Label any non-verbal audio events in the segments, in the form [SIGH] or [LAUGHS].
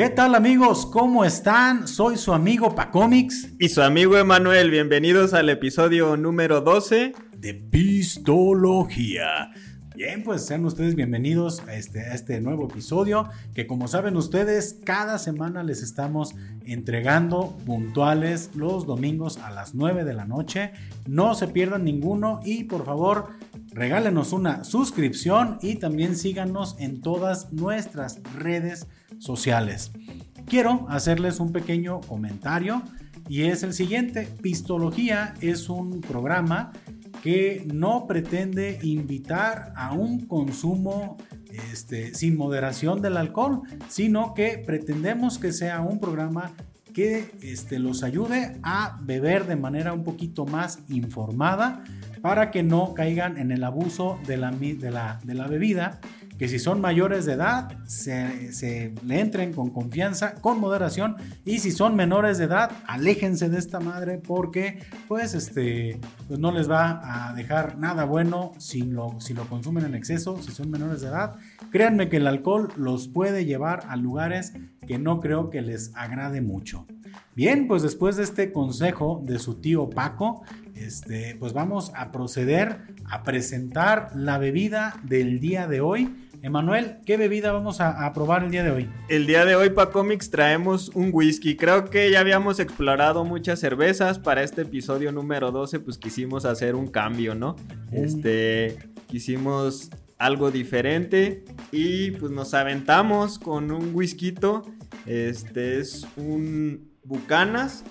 ¿Qué tal amigos? ¿Cómo están? Soy su amigo Pacomics. Y su amigo Emanuel. Bienvenidos al episodio número 12 de Pistología. Bien, pues sean ustedes bienvenidos a este, a este nuevo episodio que como saben ustedes, cada semana les estamos entregando puntuales los domingos a las 9 de la noche. No se pierdan ninguno y por favor regálenos una suscripción y también síganos en todas nuestras redes sociales. Quiero hacerles un pequeño comentario y es el siguiente. Pistología es un programa que no pretende invitar a un consumo este, sin moderación del alcohol, sino que pretendemos que sea un programa que este, los ayude a beber de manera un poquito más informada para que no caigan en el abuso de la, bebida que si son mayores de edad, se, le entren con confianza, con moderación, y si son menores de edad, aléjense de esta madre porque pues este pues no les va a dejar nada bueno si lo, si lo consumen en exceso, si son menores de edad. Créanme que el alcohol los puede llevar a lugares que no creo que les agrade mucho. Bien, pues después de este consejo de su tío Paco, este, pues vamos a proceder a presentar la bebida del día de hoy Emanuel, ¿qué bebida vamos a, probar el día de hoy? El día de hoy para Comics traemos un whisky. Creo que ya habíamos explorado muchas cervezas. Para este episodio número 12, pues quisimos hacer un cambio, ¿no? Este, quisimos algo diferente y pues nos aventamos con un whisky. Este es un Bucanas,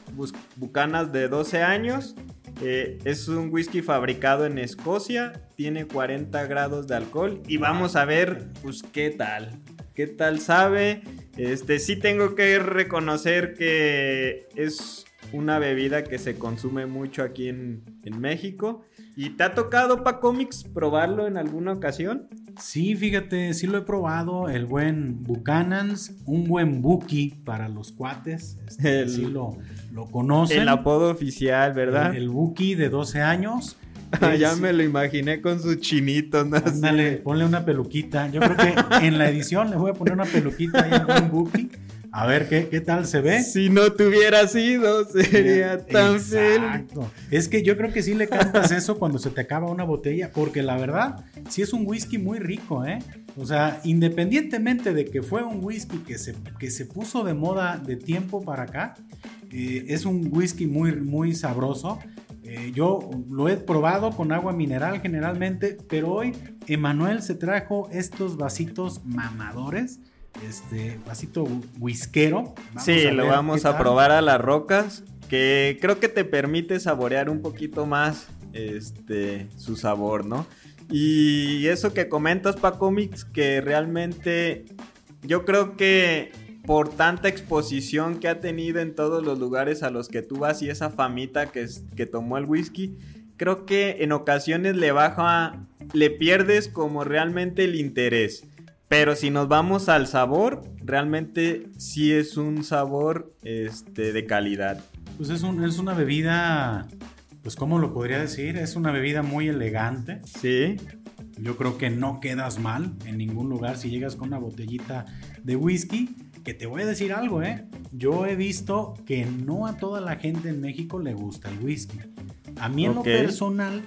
Bucanas de 12 años. Eh, es un whisky fabricado en Escocia, tiene 40 grados de alcohol y vamos a ver pues qué tal, qué tal sabe. Este sí tengo que reconocer que es una bebida que se consume mucho aquí en, en México. ¿Y te ha tocado, Pa Comics, probarlo en alguna ocasión? Sí, fíjate, sí lo he probado, el buen Buchanan's, un buen Buki para los cuates, este, sí lo, lo, conocen. El apodo oficial, ¿verdad? El, Buki de 12 años. [LAUGHS] Ah, ya me lo imaginé con su chinito, ¿no? Ándale, ponle una peluquita. Yo creo que en la edición le voy a poner una peluquita ahí al buen Buki. A ver ¿qué, qué tal se ve. Si no te hubiera sido, sería tan Exacto. Es que yo creo que sí le cantas eso cuando se te acaba una botella, porque la verdad, sí es un whisky muy rico, ¿eh? O sea, independientemente de que fue un whisky que se, que se puso de moda de tiempo para acá, eh, es un whisky muy, muy sabroso. Eh, yo lo he probado con agua mineral generalmente, pero hoy Emanuel se trajo estos vasitos mamadores este vasito whiskero. sí, lo vamos a probar a las rocas, que creo que te permite saborear un poquito más este su sabor, ¿no? Y eso que comentas, Pacomics, que realmente yo creo que por tanta exposición que ha tenido en todos los lugares a los que tú vas y esa famita que, que tomó el whisky, creo que en ocasiones le baja, le pierdes como realmente el interés. Pero si nos vamos al sabor, realmente sí es un sabor este, de calidad. Pues es, un, es una bebida, pues ¿cómo lo podría decir? Es una bebida muy elegante. Sí. Yo creo que no quedas mal en ningún lugar si llegas con una botellita de whisky. Que te voy a decir algo, ¿eh? Yo he visto que no a toda la gente en México le gusta el whisky. A mí en lo personal,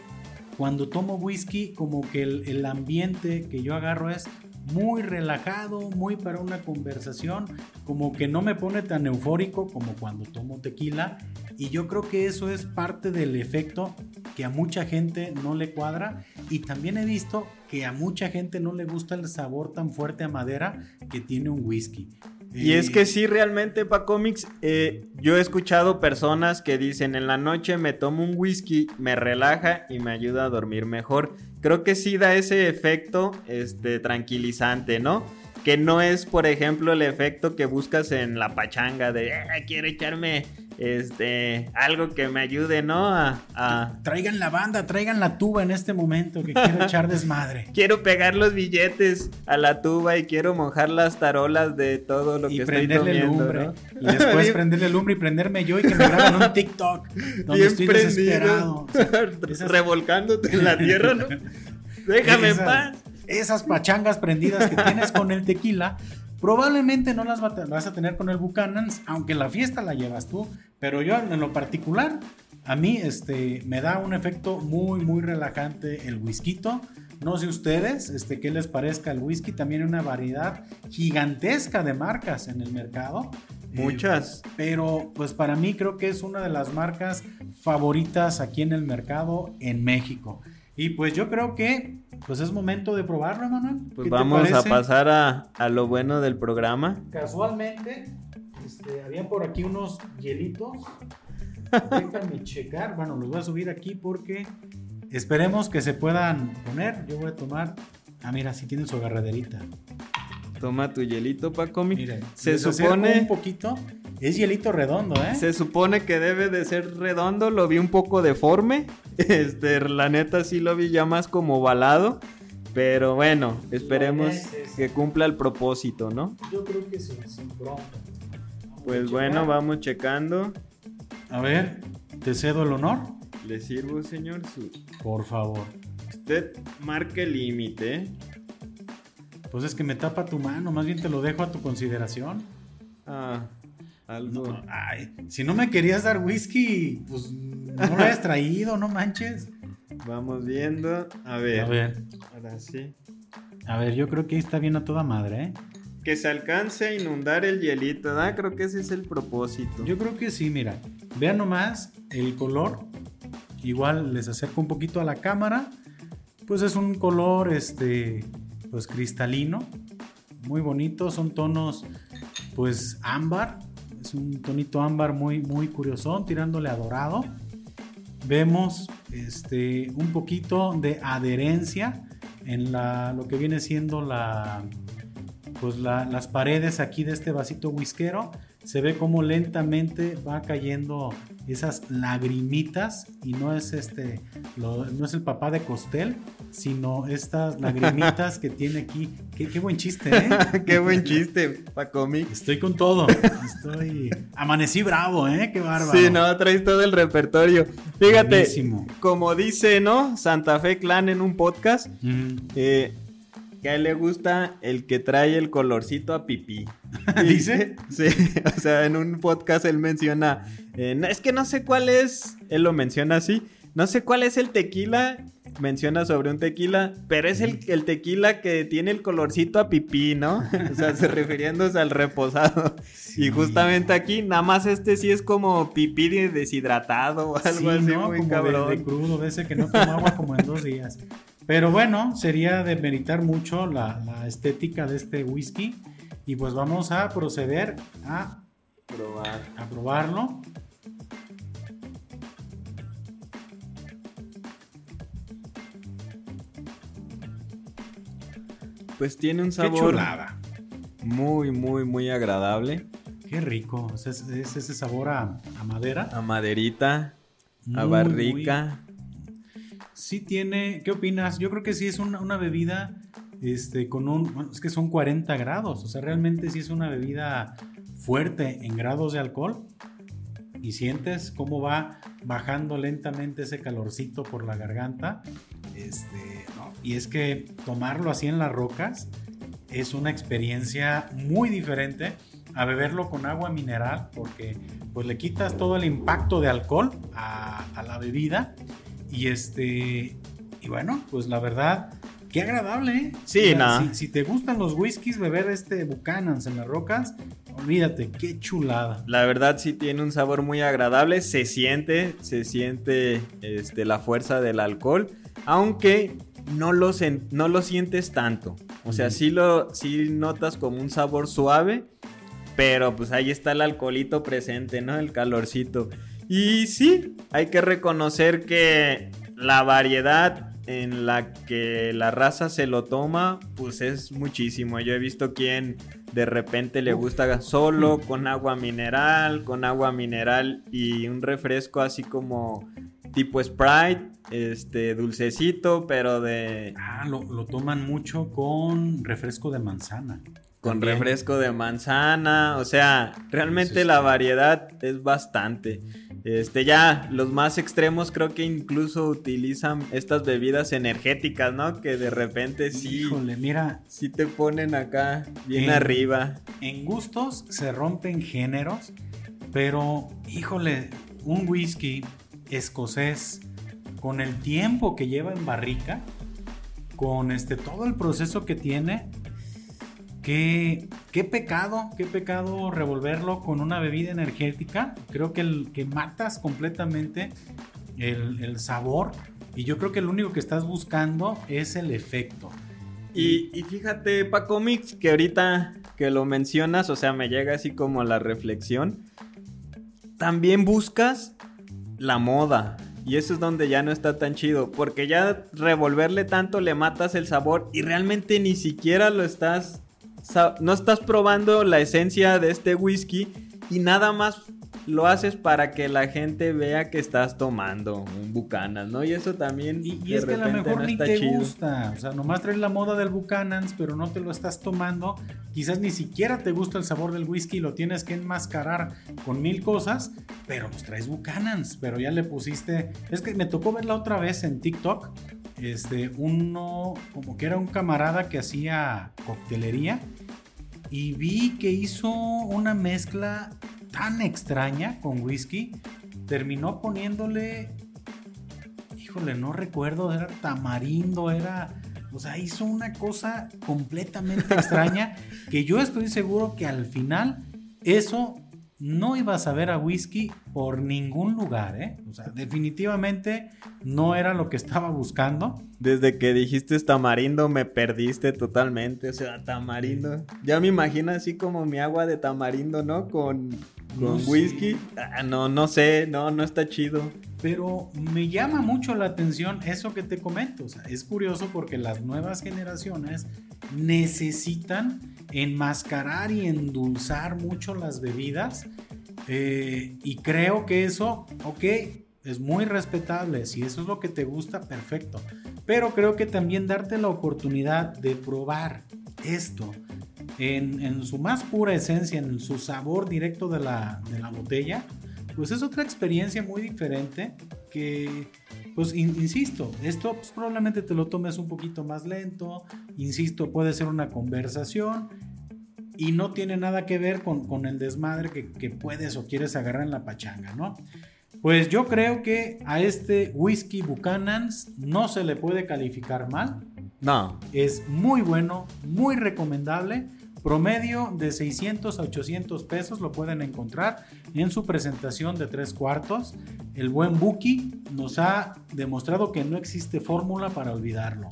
cuando tomo whisky, como que el, el ambiente que yo agarro es muy relajado, muy para una conversación, como que no me pone tan eufórico como cuando tomo tequila. Y yo creo que eso es parte del efecto que a mucha gente no le cuadra. Y también he visto que a mucha gente no le gusta el sabor tan fuerte a madera que tiene un whisky. Y es que sí, realmente, para cómics, eh, yo he escuchado personas que dicen en la noche me tomo un whisky, me relaja y me ayuda a dormir mejor. Creo que sí da ese efecto este, tranquilizante, ¿no? Que no es, por ejemplo, el efecto que buscas en la pachanga de eh, quiero echarme este algo que me ayude, ¿no? A, Traigan la banda, traigan la tuba en este momento que quiero [LAUGHS] echar desmadre. quiero pegar los billetes a la tuba y quiero mojar las tarolas de todo lo que estoy comiendo, lumbre, Y después [LAUGHS] prenderle lumbre y prenderme yo y que me graben un TikTok [LAUGHS] donde estoy desesperado. Revolcándote en la tierra, ¿no? Déjame en paz. Esas pachangas prendidas que tienes con el tequila Probablemente no las vas a tener con el Buchanan's, aunque la fiesta la llevas tú, pero yo en lo particular, a mí este, me da un efecto muy, muy relajante el whisky. No sé ustedes, este, qué les parezca el whisky. También hay una variedad gigantesca de marcas en el mercado. Muchas. Eh, pero pues para mí creo que es una de las marcas favoritas aquí en el mercado en México. Y pues yo creo que pues es momento de probarlo, Manuel. Pues vamos a pasar a, lo bueno del programa. Casualmente, este, había por aquí unos hielitos. [LAUGHS] Déjame checar. Bueno, los voy a subir aquí porque esperemos que se puedan poner. Yo voy a tomar. Ah, mira, si tienen su agarraderita. Toma tu hielito, Paco. Mire, se supone un poquito. Es hielito redondo, ¿eh? Se supone que debe de ser redondo. Lo vi un poco deforme. [LAUGHS] Este, la neta sí lo vi ya más como balado. Pero bueno, esperemos que cumpla el propósito, ¿no? Yo creo que sí, sin bronca. Pues bueno, vamos checando. A ver, te cedo el honor. Le sirvo, señor. Por favor. Usted marque el límite. Pues es que me tapa tu mano, más bien te lo dejo a tu consideración. Ah, algo. ay, si no me querías dar whisky, pues no lo hayas traído, no manches. Vamos viendo. A ver. A ver. Ahora sí. A ver, yo creo que ahí está bien a toda madre, ¿eh? Que se alcance a inundar el hielito, ¿verdad? Creo que ese es el propósito. Yo creo que sí, mira. Vean nomás el color. Igual les acerco un poquito a la cámara. Pues es un color, este, pues cristalino, muy bonito, son tonos pues ámbar, un tonito ámbar muy muy curiosón, tirándole a dorado. Vemos este un poquito de adherencia en la, lo que viene siendo la pues las paredes aquí de este vasito whiskero se ve como lentamente va cayendo esas lagrimitas y no es este no es el papá de Costel sino estas lagrimitas que tiene aquí. Qué, buen chiste ¿eh? [LAUGHS] qué buen chiste Paco estoy con todo. Estoy amanecí bravo eh qué bárbaro. Sí no traes todo el repertorio. Fíjate como dice no Santa Fe Clan en un podcast eh, que a él le gusta el que trae el colorcito a pipí. [LAUGHS] [LAUGHS] ¿Dice? Sí, [LAUGHS] o sea, en un podcast él menciona, eh, es que no sé cuál es, él lo menciona así, no sé cuál es el tequila, menciona sobre un tequila, pero es el, el tequila que tiene el colorcito a pipí, ¿no? o sea, se refiriéndose al reposado. Y justamente aquí, nada más este sí es como pipí deshidratado o algo así, ¿no? muy cabrón. De, crudo, de ese que no toma agua como en dos días. Pero bueno, sería de meritar mucho la, estética de este whisky. Y pues vamos a proceder a, Probar. a probarlo. Pues tiene un sabor muy, muy, muy agradable. Qué rico. Es, ese sabor a, madera. A maderita, a barrica sí tiene, ¿qué opinas? Yo creo que sí es una, bebida este, con un, es que son 40 grados, o sea, realmente sí es una bebida fuerte en grados de alcohol y sientes cómo va bajando lentamente ese calorcito por la garganta. Este, y es que tomarlo así en las rocas es una experiencia muy diferente a beberlo con agua mineral porque pues le quitas todo el impacto de alcohol a la bebida y este, y bueno, pues la verdad, qué agradable, ¿eh? Sí, nada. Si, te gustan los whiskies, beber este Buchanan's en las rocas, olvídate, qué chulada. La verdad sí tiene un sabor muy agradable, se siente, se siente este, la fuerza del alcohol, aunque no lo, no lo sientes tanto. O sea, sí, lo, sí notas como un sabor suave, pero pues ahí está el alcoholito presente, ¿no? El calorcito. Y sí, hay que reconocer que la variedad en la que la raza se lo toma, pues es muchísimo. Yo he visto quien de repente le gusta solo con agua mineral, con agua mineral y un refresco así como tipo Sprite, este dulcecito, pero de... Ah, lo, toman mucho con refresco de manzana. Con refresco de manzana, o sea, realmente la variedad es bastante. Este, ya, los más extremos creo que incluso utilizan estas bebidas energéticas, ¿no? Que de repente sí. Híjole, mira. Sí te ponen acá bien arriba. En gustos se rompen géneros, pero, híjole, un whisky escocés con el tiempo que lleva en barrica, con este todo el proceso que tiene, Qué, qué, pecado, qué pecado revolverlo con una bebida energética. Creo que, el, que matas completamente el, sabor. Y yo creo que lo único que estás buscando es el efecto. Y, y fíjate, Paco Mix, que ahorita que lo mencionas, o sea, me llega así como la reflexión. También buscas la moda. Y eso es donde ya no está tan chido. Porque ya revolverle tanto le matas el sabor y realmente ni siquiera lo estás no estás probando la esencia de este whisky y nada más lo haces para que la gente vea que estás tomando un Buchanan, ¿no? Y eso también. Y, es que a lo mejor ni te gusta. O sea, nomás traes la moda del Buchanan's, pero no te lo estás tomando. Quizás ni siquiera te gusta el sabor del whisky, lo tienes que enmascarar con mil cosas, pero pues traes Buchanan's, pero ya le pusiste. Es que me tocó verla otra vez en TikTok este, uno, como que era un camarada que hacía coctelería y vi que hizo una mezcla tan extraña con whisky, terminó poniéndole, híjole, no recuerdo, era tamarindo, era, o sea, hizo una cosa completamente extraña que yo estoy seguro que al final eso no ibas a ver a whisky por ningún lugar, ¿eh? O sea, definitivamente no era lo que estaba buscando. Desde que dijiste tamarindo me perdiste totalmente, o sea, tamarindo. Ya me imagino así como mi agua de tamarindo, ¿no? Con, con whisky. Ah, no, no sé, no, no está chido. Pero me llama mucho la atención eso que te comento. O sea, es curioso porque las nuevas generaciones necesitan enmascarar y endulzar mucho las bebidas. Eh, y creo que eso, ok, es muy respetable. Si eso es lo que te gusta, perfecto. Pero creo que también darte la oportunidad de probar esto en, su más pura esencia, en su sabor directo de la, de la botella, pues es otra experiencia muy diferente que, pues insisto, esto pues, probablemente te lo tomes un poquito más lento, insisto, puede ser una conversación y no tiene nada que ver con, el desmadre que, puedes o quieres agarrar en la pachanga, ¿no? Pues yo creo que a este whisky Buchanan's no se le puede calificar mal. No. Es muy bueno, muy recomendable. Promedio de 600 a 800 pesos lo pueden encontrar en su presentación de tres cuartos. El buen Buki nos ha demostrado que no existe fórmula para olvidarlo.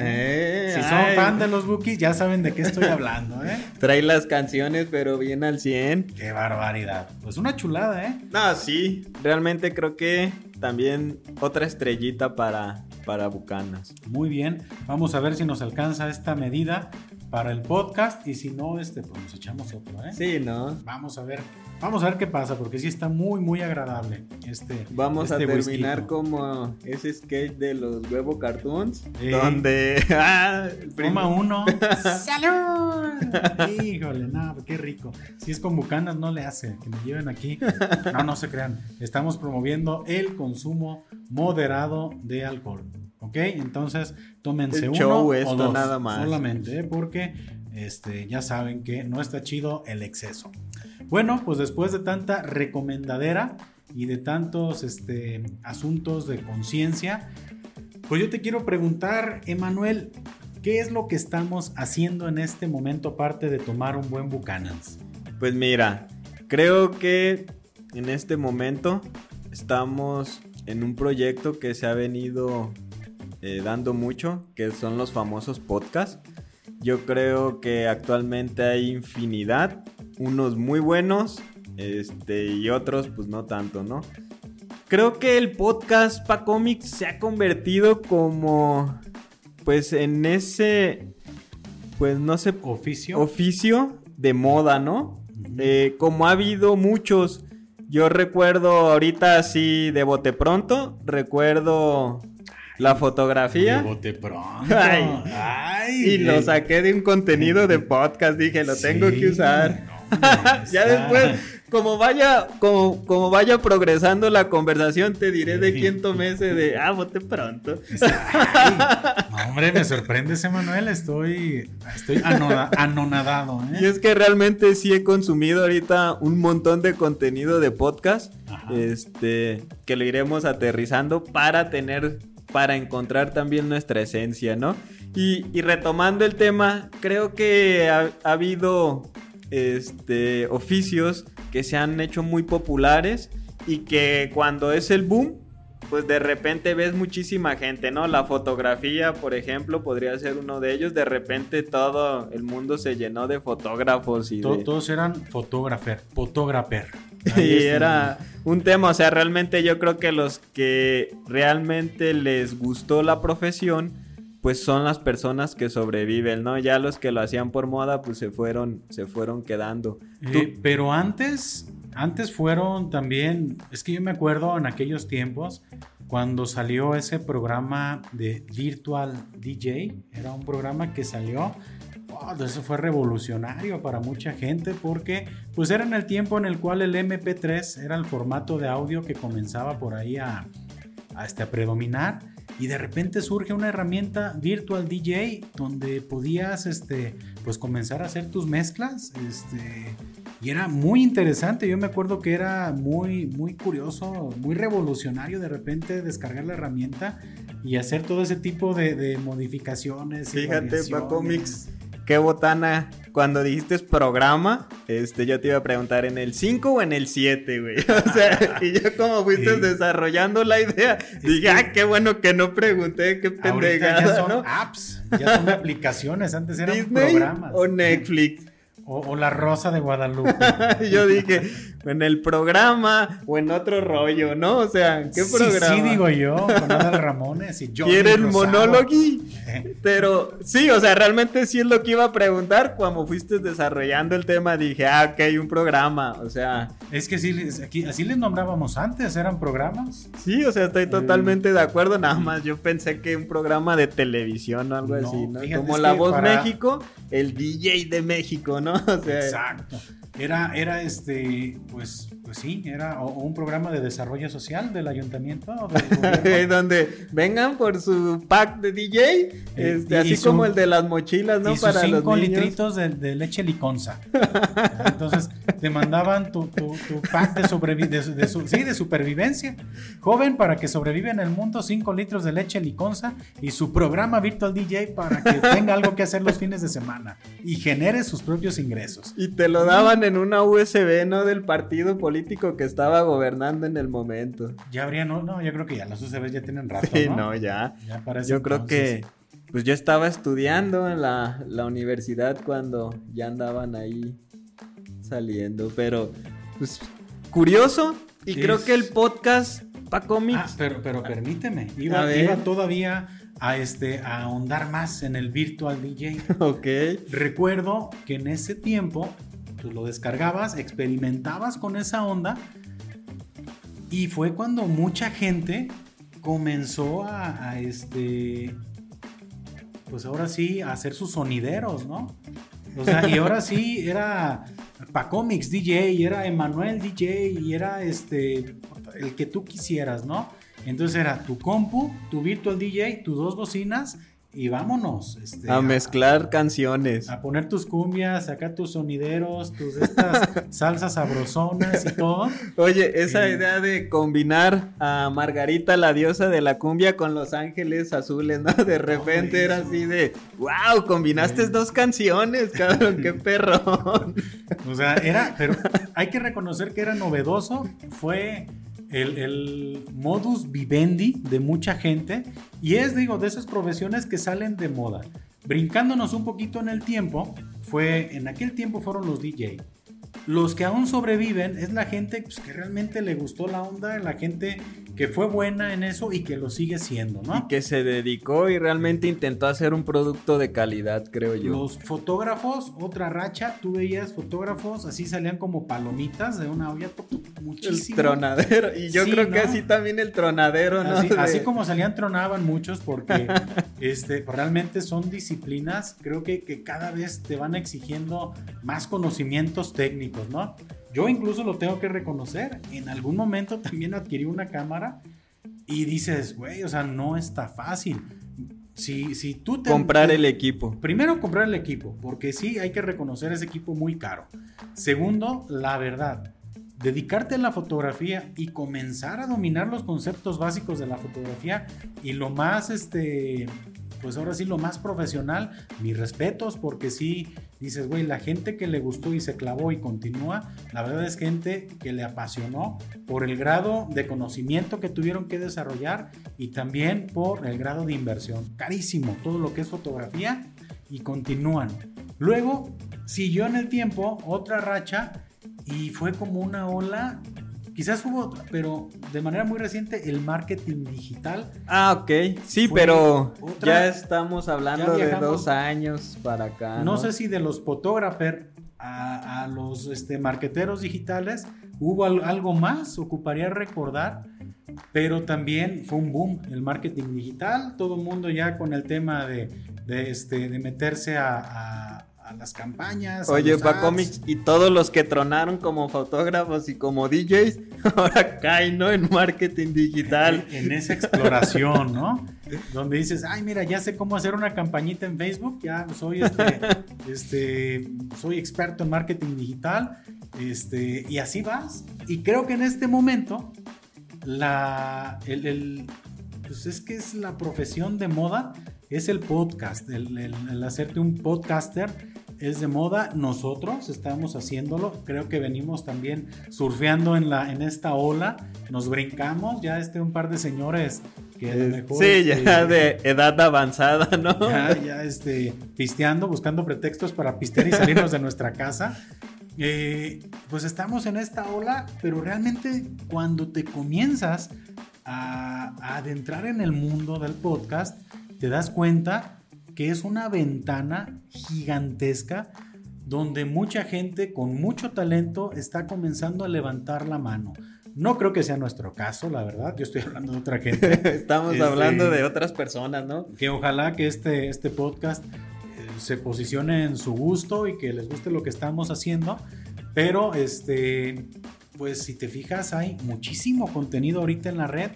¿Eh? si son fan de los Bookies, ya saben de qué estoy hablando, ¿eh? [LAUGHS] Trae las canciones, pero bien al 100. Qué barbaridad. Pues una chulada, ¿eh? No, sí. Realmente creo que también otra estrellita para, para Bucanas. Muy bien. Vamos a ver si nos alcanza esta medida para el podcast y si no, este, pues nos echamos otro, ¿eh? Sí, ¿no? Vamos a ver, vamos a ver qué pasa, porque sí está muy, muy agradable este. Vamos este a terminar como ese sketch de los huevo cartoons, donde... [LAUGHS] ¡Ah! Toma uno. [LAUGHS] ¡Salud! Híjole, no, qué rico. Si es con bucanas, no le hace, que me lleven aquí. No, no se crean, estamos promoviendo el consumo moderado de alcohol. ¿Ok? Entonces, tómense uno o dos, nada más. Solamente, ¿eh? porque este, ya saben que no está chido el exceso. Bueno, pues después de tanta recomendadera y de tantos este, asuntos de conciencia, pues yo te quiero preguntar, Emanuel, ¿qué es lo que estamos haciendo en este momento aparte de tomar un buen Buchanan's? Pues mira, creo que en este momento estamos en un proyecto que se ha venido eh, dando mucho, que son los famosos podcasts. Yo creo que actualmente hay infinidad, unos muy buenos este, y otros pues no tanto, ¿no? Creo que el podcast Pa Comics se ha convertido como pues en ese pues no sé oficio oficio de moda, ¿no? Eh, como ha habido muchos yo recuerdo ahorita así de bote pronto, recuerdo la fotografía. bote pronto. [LAUGHS] Ay, y lo saqué de un contenido de podcast. Dije, lo tengo que usar. [LAUGHS] ya después, como vaya, como, como vaya progresando la conversación, te diré de quién tomé ese de, ah, bote pronto. hombre, me sorprende ese Manuel, estoy, estoy anonadado. ¿eh? Y es que realmente sí he consumido ahorita un montón de contenido de podcast, este, que lo iremos aterrizando para tener, para encontrar también nuestra esencia, ¿no? Y, retomando el tema, creo que ha, habido este, oficios que se han hecho muy populares y que cuando es el boom, pues de repente ves muchísima gente, ¿no? La fotografía, por ejemplo, podría ser uno de ellos. De repente todo el mundo se llenó de fotógrafos y Todos eran fotógrafos, fotógrafer. Y era un tema, o sea, realmente yo creo que los que realmente les gustó la profesión pues son las personas que sobreviven, ¿no? Ya los que lo hacían por moda, pues se fueron, se fueron quedando. Eh, pero antes, antes fueron también, es que yo me acuerdo en aquellos tiempos cuando salió ese programa de Virtual DJ, era un programa que salió, oh, eso fue revolucionario para mucha gente porque pues era en el tiempo en el cual el MP3 era el formato de audio que comenzaba por ahí a, a, este, a predominar y de repente surge una herramienta Virtual DJ donde podías este, pues comenzar a hacer tus mezclas este, y era muy interesante. Yo me acuerdo que era muy, muy curioso, muy revolucionario de repente descargar la herramienta y hacer todo ese tipo de, modificaciones. Fíjate, Paco Mix qué botana. Cuando dijiste programa, este, yo te iba a preguntar en el 5 o en el 7, güey. [LAUGHS] O sea, y yo como fuiste desarrollando la idea, dije, ah, qué bueno que no pregunté, qué pendejada, ya son apps, ya son aplicaciones, antes eran programas. O Netflix. [LAUGHS] O, La Rosa de Guadalupe. [LAUGHS] yo dije, en el programa o en otro rollo, ¿no? O sea, ¿qué programa? Sí, digo yo, con Adal Ramones y yo. ¿Quieren monólogo? [LAUGHS] Pero sí, o sea, realmente sí es lo que iba a preguntar. Cuando fuiste desarrollando el tema, dije, ah, ok, un programa. O sea. Es que sí, aquí, así les nombrábamos antes, eran programas. Sí, o sea, estoy totalmente de acuerdo. Nada más yo pensé que un programa de televisión o algo así, ¿no? Como La Voz México, el DJ de México, ¿no? [LAUGHS] Exacto. Era, era este, pues, pues sí, era un programa de desarrollo social del ayuntamiento. [LAUGHS] Donde vengan por su pack de DJ, este, así como el de las mochilas, ¿no? Para sus cinco litritos de, leche liconza. [LAUGHS] Entonces, te mandaban tu, pack de, de, de supervivencia. Joven para que sobreviva en el mundo, 5 litros de leche liconza y su programa Virtual DJ para que tenga algo que hacer los fines de semana y genere sus propios ingresos. Y te lo daban en una USB, ¿no? Del partido político que estaba gobernando en el momento. Ya habría, no, no, yo creo que ya los UCBs ya tienen rato, sí, ¿no? ya. yo creo que, pues yo estaba estudiando en la, universidad cuando ya andaban ahí saliendo, pero, pues, curioso, y creo que el podcast Paco Mix. Ah, pero, pero permíteme, iba, iba todavía a, este, a ahondar más en el virtual DJ. [LAUGHS] Ok. Recuerdo que en ese tiempo tú lo descargabas, experimentabas con esa onda y fue cuando mucha gente comenzó a, este, pues ahora sí, a hacer sus sonideros, ¿no? O sea, y ahora sí era Pacomics DJ, era Emanuel DJ, y era este, el que tú quisieras, ¿no? Entonces era tu compu, tu virtual DJ, tus dos bocinas y vámonos. Este, a, mezclar canciones. A poner tus cumbias, sacar tus sonideros, tus estas [LAUGHS] salsas sabrosonas y todo. Oye, esa idea de combinar a Margarita, la diosa de la cumbia, con Los Ángeles Azules, ¿no? De repente era así de, wow, combinaste dos canciones, cabrón, qué [LAUGHS] perro. o sea, era, pero [LAUGHS] hay que reconocer que era novedoso. Fue el, modus vivendi de mucha gente y es, digo, de esas profesiones que salen de moda. Brincándonos un poquito en el tiempo, fue, en aquel tiempo fueron los DJ. Los que aún sobreviven es la gente pues, que realmente le gustó la onda, la gente que fue buena en eso y que lo sigue siendo, ¿no? Y que se dedicó y realmente intentó hacer un producto de calidad, creo yo. Los fotógrafos, otra racha, tú veías fotógrafos, así salían como palomitas de una olla, muchísimo. El tronadero, y yo creo que así también el tronadero, ¿no? Así, como salían, tronaban muchos porque [LAUGHS] este, realmente son disciplinas, creo que, que cada vez te van exigiendo más conocimientos técnicos, ¿no? Yo incluso lo tengo que reconocer. En algún momento también adquirí una cámara y dices, güey, o sea, no está fácil. Si, si tú te... Comprar el equipo. Primero, comprar el equipo, porque sí, hay que reconocer ese equipo muy caro. Segundo, la verdad, dedicarte a la fotografía y comenzar a dominar los conceptos básicos de la fotografía y lo más, este, pues ahora sí, lo más profesional, mis respetos, porque sí, dices, güey, la gente que le gustó y se clavó y continúa, la verdad es gente que le apasionó por el grado de conocimiento que tuvieron que desarrollar y también por el grado de inversión. Carísimo, todo lo que es fotografía y continúan. Luego siguió en el tiempo otra racha y fue como una ola Quizás hubo otra, pero de manera muy reciente el marketing digital. Ah, ok. Sí, pero ya estamos hablando de dos años para acá. No, sé si de los fotógrafos a, los este, marqueteros digitales hubo algo más, ocuparía recordar, pero también fue un boom el marketing digital. Todo el mundo ya con el tema de, este, de meterse a las campañas. Oye, pa cómics y todos los que tronaron como fotógrafos y como DJs, [LAUGHS] ahora caen, ¿no? En marketing digital. En, esa exploración, ¿no? [LAUGHS] Donde dices, ay, mira, ya sé cómo hacer una campañita en Facebook, ya soy este, [LAUGHS] este, soy experto en marketing digital, este, y así vas. Y creo que en este momento, la, el, pues es que es la profesión de moda, es el podcast, el, el hacerte un podcaster es de moda. Nosotros estamos haciéndolo. Creo que venimos también surfeando en, la, en esta ola. Nos brincamos. Ya este un par de señores que a lo mejor. Sí, ya este, de edad avanzada, ¿no? [LAUGHS] Ya, ya este, pisteando, buscando pretextos para pistear y salirnos de nuestra casa. Eh, pues estamos en esta ola, pero realmente cuando te comienzas a, a adentrar en el mundo del podcast, te das cuenta que es una ventana gigantesca donde mucha gente con mucho talento está comenzando a levantar la mano. No creo que sea nuestro caso, la verdad. Yo estoy hablando de otra gente. [LAUGHS] Estamos este, hablando de otras personas, ¿no? Que ojalá que este, este podcast eh, se posicione en su gusto y que les guste lo que estamos haciendo. Pero, este, pues si te fijas, hay muchísimo contenido ahorita en la red.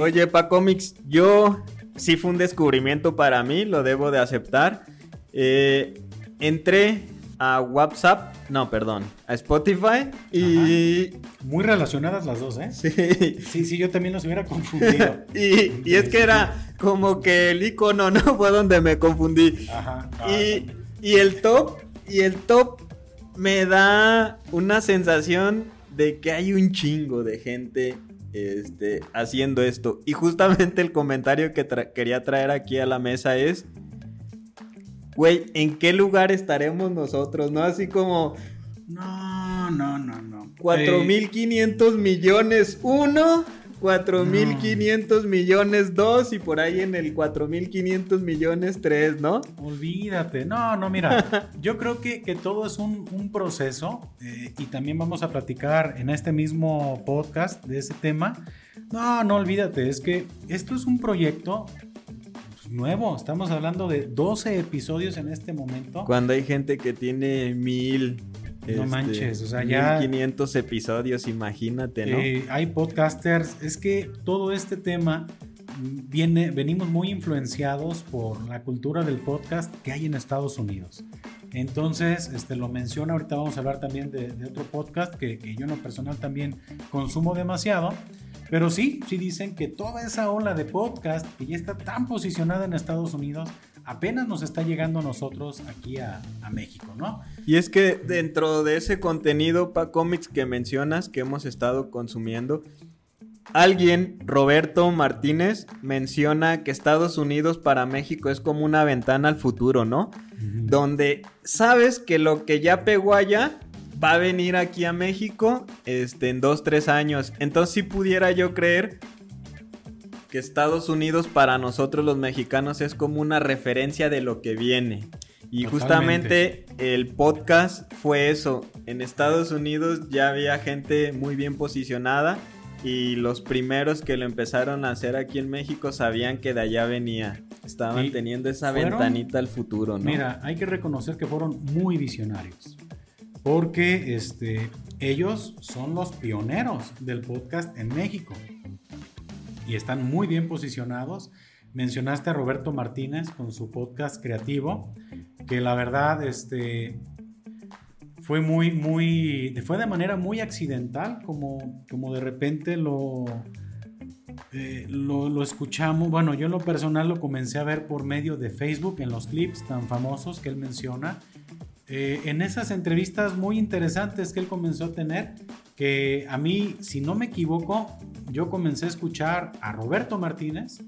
Oye, pa Comics, yo sí fue un descubrimiento para mí, lo debo de aceptar. Eh, entré a WhatsApp, no, perdón, a Spotify y... Muy relacionadas las dos, ¿eh? Sí. Sí, sí, yo también los hubiera confundido. [LAUGHS] y, y, es que era como que el icono, ¿no? [LAUGHS] Fue donde me confundí. Ajá. Y, y el top, y el top me da una sensación de que hay un chingo de gente este, haciendo esto. Y justamente el comentario que quería traer aquí a la mesa es, güey, ¿en qué lugar estaremos nosotros? ¿No? Así como... No, no, no, no. 4.500 millones uno 4.500 millones 2 y por ahí en el 4.500 millones 3, ¿no? Olvídate. No, no, mira, [LAUGHS] yo creo que, que todo es un, un proceso eh, y también vamos a platicar en este mismo podcast de ese tema. No, no olvídate, es que esto es un proyecto nuevo. Estamos hablando de 12 episodios en este momento. Cuando hay gente que tiene mil no este, manches, o sea, ya. 1500 episodios, imagínate, ¿no? Eh, hay podcasters. Es que todo este tema viene, venimos muy influenciados por la cultura del podcast que hay en Estados Unidos. Entonces, este, lo menciona, ahorita vamos a hablar también de, otro podcast que, que, yo en lo personal también consumo demasiado. Pero sí, sí dicen que toda esa ola de podcast que ya está tan posicionada en Estados Unidos apenas nos está llegando a nosotros aquí a, México, ¿no? Y es que dentro de ese contenido para cómics que mencionas, que hemos estado consumiendo, alguien, Roberto Martínez, menciona que Estados Unidos para México es como una ventana al futuro, ¿no? Donde sabes que lo que ya pegó allá va a venir aquí a México este, en dos, tres años. Entonces si pudiera yo creer que Estados Unidos para nosotros los mexicanos es como una referencia de lo que viene. Y justamente el podcast fue eso. En Estados Unidos ya había gente muy bien posicionada y los primeros que lo empezaron a hacer aquí en México sabían que de allá venía. Estaban teniendo esa ventanita al futuro, ¿no? Mira, hay que reconocer que fueron muy visionarios. Porque este, ellos son los pioneros del podcast en México. Y están muy bien posicionados. Mencionaste a Roberto Martínez con su podcast creativo, que la verdad este, fue muy, muy, fue de manera muy accidental, como, como de repente lo, eh, lo, escuchamos, bueno, yo en lo personal lo comencé a ver por medio de Facebook, en los clips tan famosos que él menciona, eh, en esas entrevistas muy interesantes que él comenzó a tener, que a mí, si no me equivoco, yo comencé a escuchar a Roberto Martínez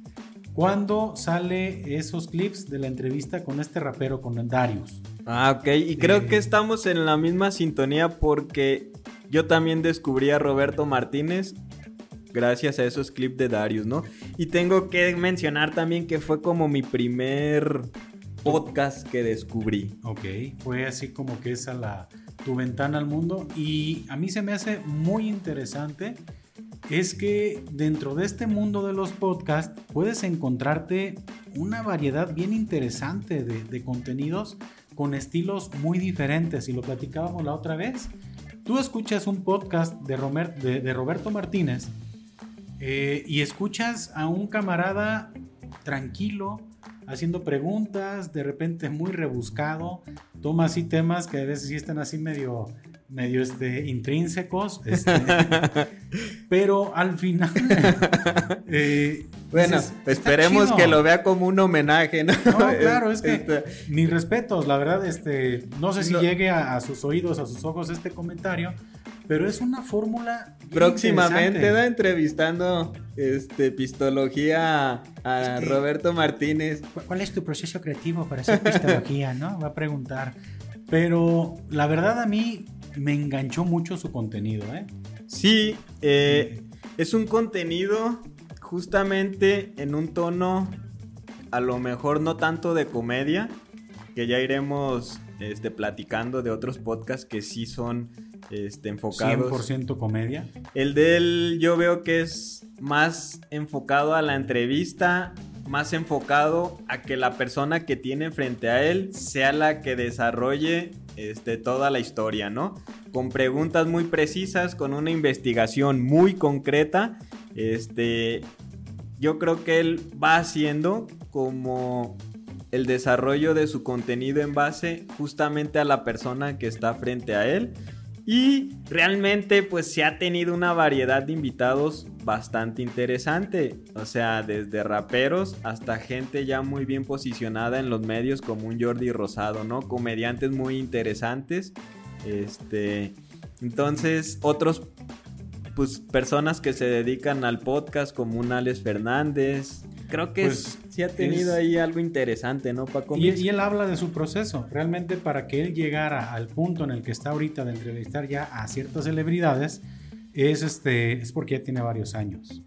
cuando sale esos clips de la entrevista con este rapero, con Darius. Ah, ok, y creo eh, que estamos en la misma sintonía porque yo también descubrí a Roberto Martínez gracias a esos clips de Darius, ¿no? Y tengo que mencionar también que fue como mi primer podcast que descubrí. Ok, fue así como que esa la tu ventana al mundo y a mí se me hace muy interesante es que dentro de este mundo de los podcasts puedes encontrarte una variedad bien interesante de, contenidos con estilos muy diferentes y lo platicábamos la otra vez. Tú escuchas un podcast de, de Roberto Martínez eh, y escuchas a un camarada tranquilo, haciendo preguntas, de repente muy rebuscado, toma así temas que a veces sí están así medio, medio este, intrínsecos, este, [LAUGHS] pero al final... [LAUGHS] Eh, bueno, esperemos que lo vea como un homenaje, ¿no? No, claro, es que este, mis respetos, la verdad, este, no sé si llegue a, sus oídos, a sus ojos este comentario, pero es una fórmula. Próximamente va entrevistando este, pistología a Roberto Martínez. ¿Cuál es tu proceso creativo para hacer pistología? [LAUGHS] ¿no? Va a preguntar. Pero la verdad a mí me enganchó mucho su contenido, ¿eh? Sí, eh, es un contenido justamente en un tono a lo mejor no tanto de comedia, que ya iremos este, platicando de otros podcasts que sí son este, enfocados. 100% comedia. El de él yo veo que es más enfocado a la entrevista, más enfocado a que la persona que tiene frente a él sea la que desarrolle este, toda la historia, ¿no? Con preguntas muy precisas, con una investigación muy concreta. Este, yo creo que él va haciendo como el desarrollo de su contenido en base justamente a la persona que está frente a él. Y realmente pues se ha tenido una variedad de invitados bastante interesante. O sea, desde raperos hasta gente ya muy bien posicionada en los medios como un Jordi Rosado, ¿no? Comediantes muy interesantes. Este, entonces, otros pues personas que se dedican al podcast como un Alex Fernández, creo que pues, sí ha tenido ahí algo interesante, ¿no, Paco? Y, y, él habla de su proceso. Realmente para que él llegara al punto en el que está ahorita de entrevistar ya a ciertas celebridades, es, este, es porque ya tiene varios años.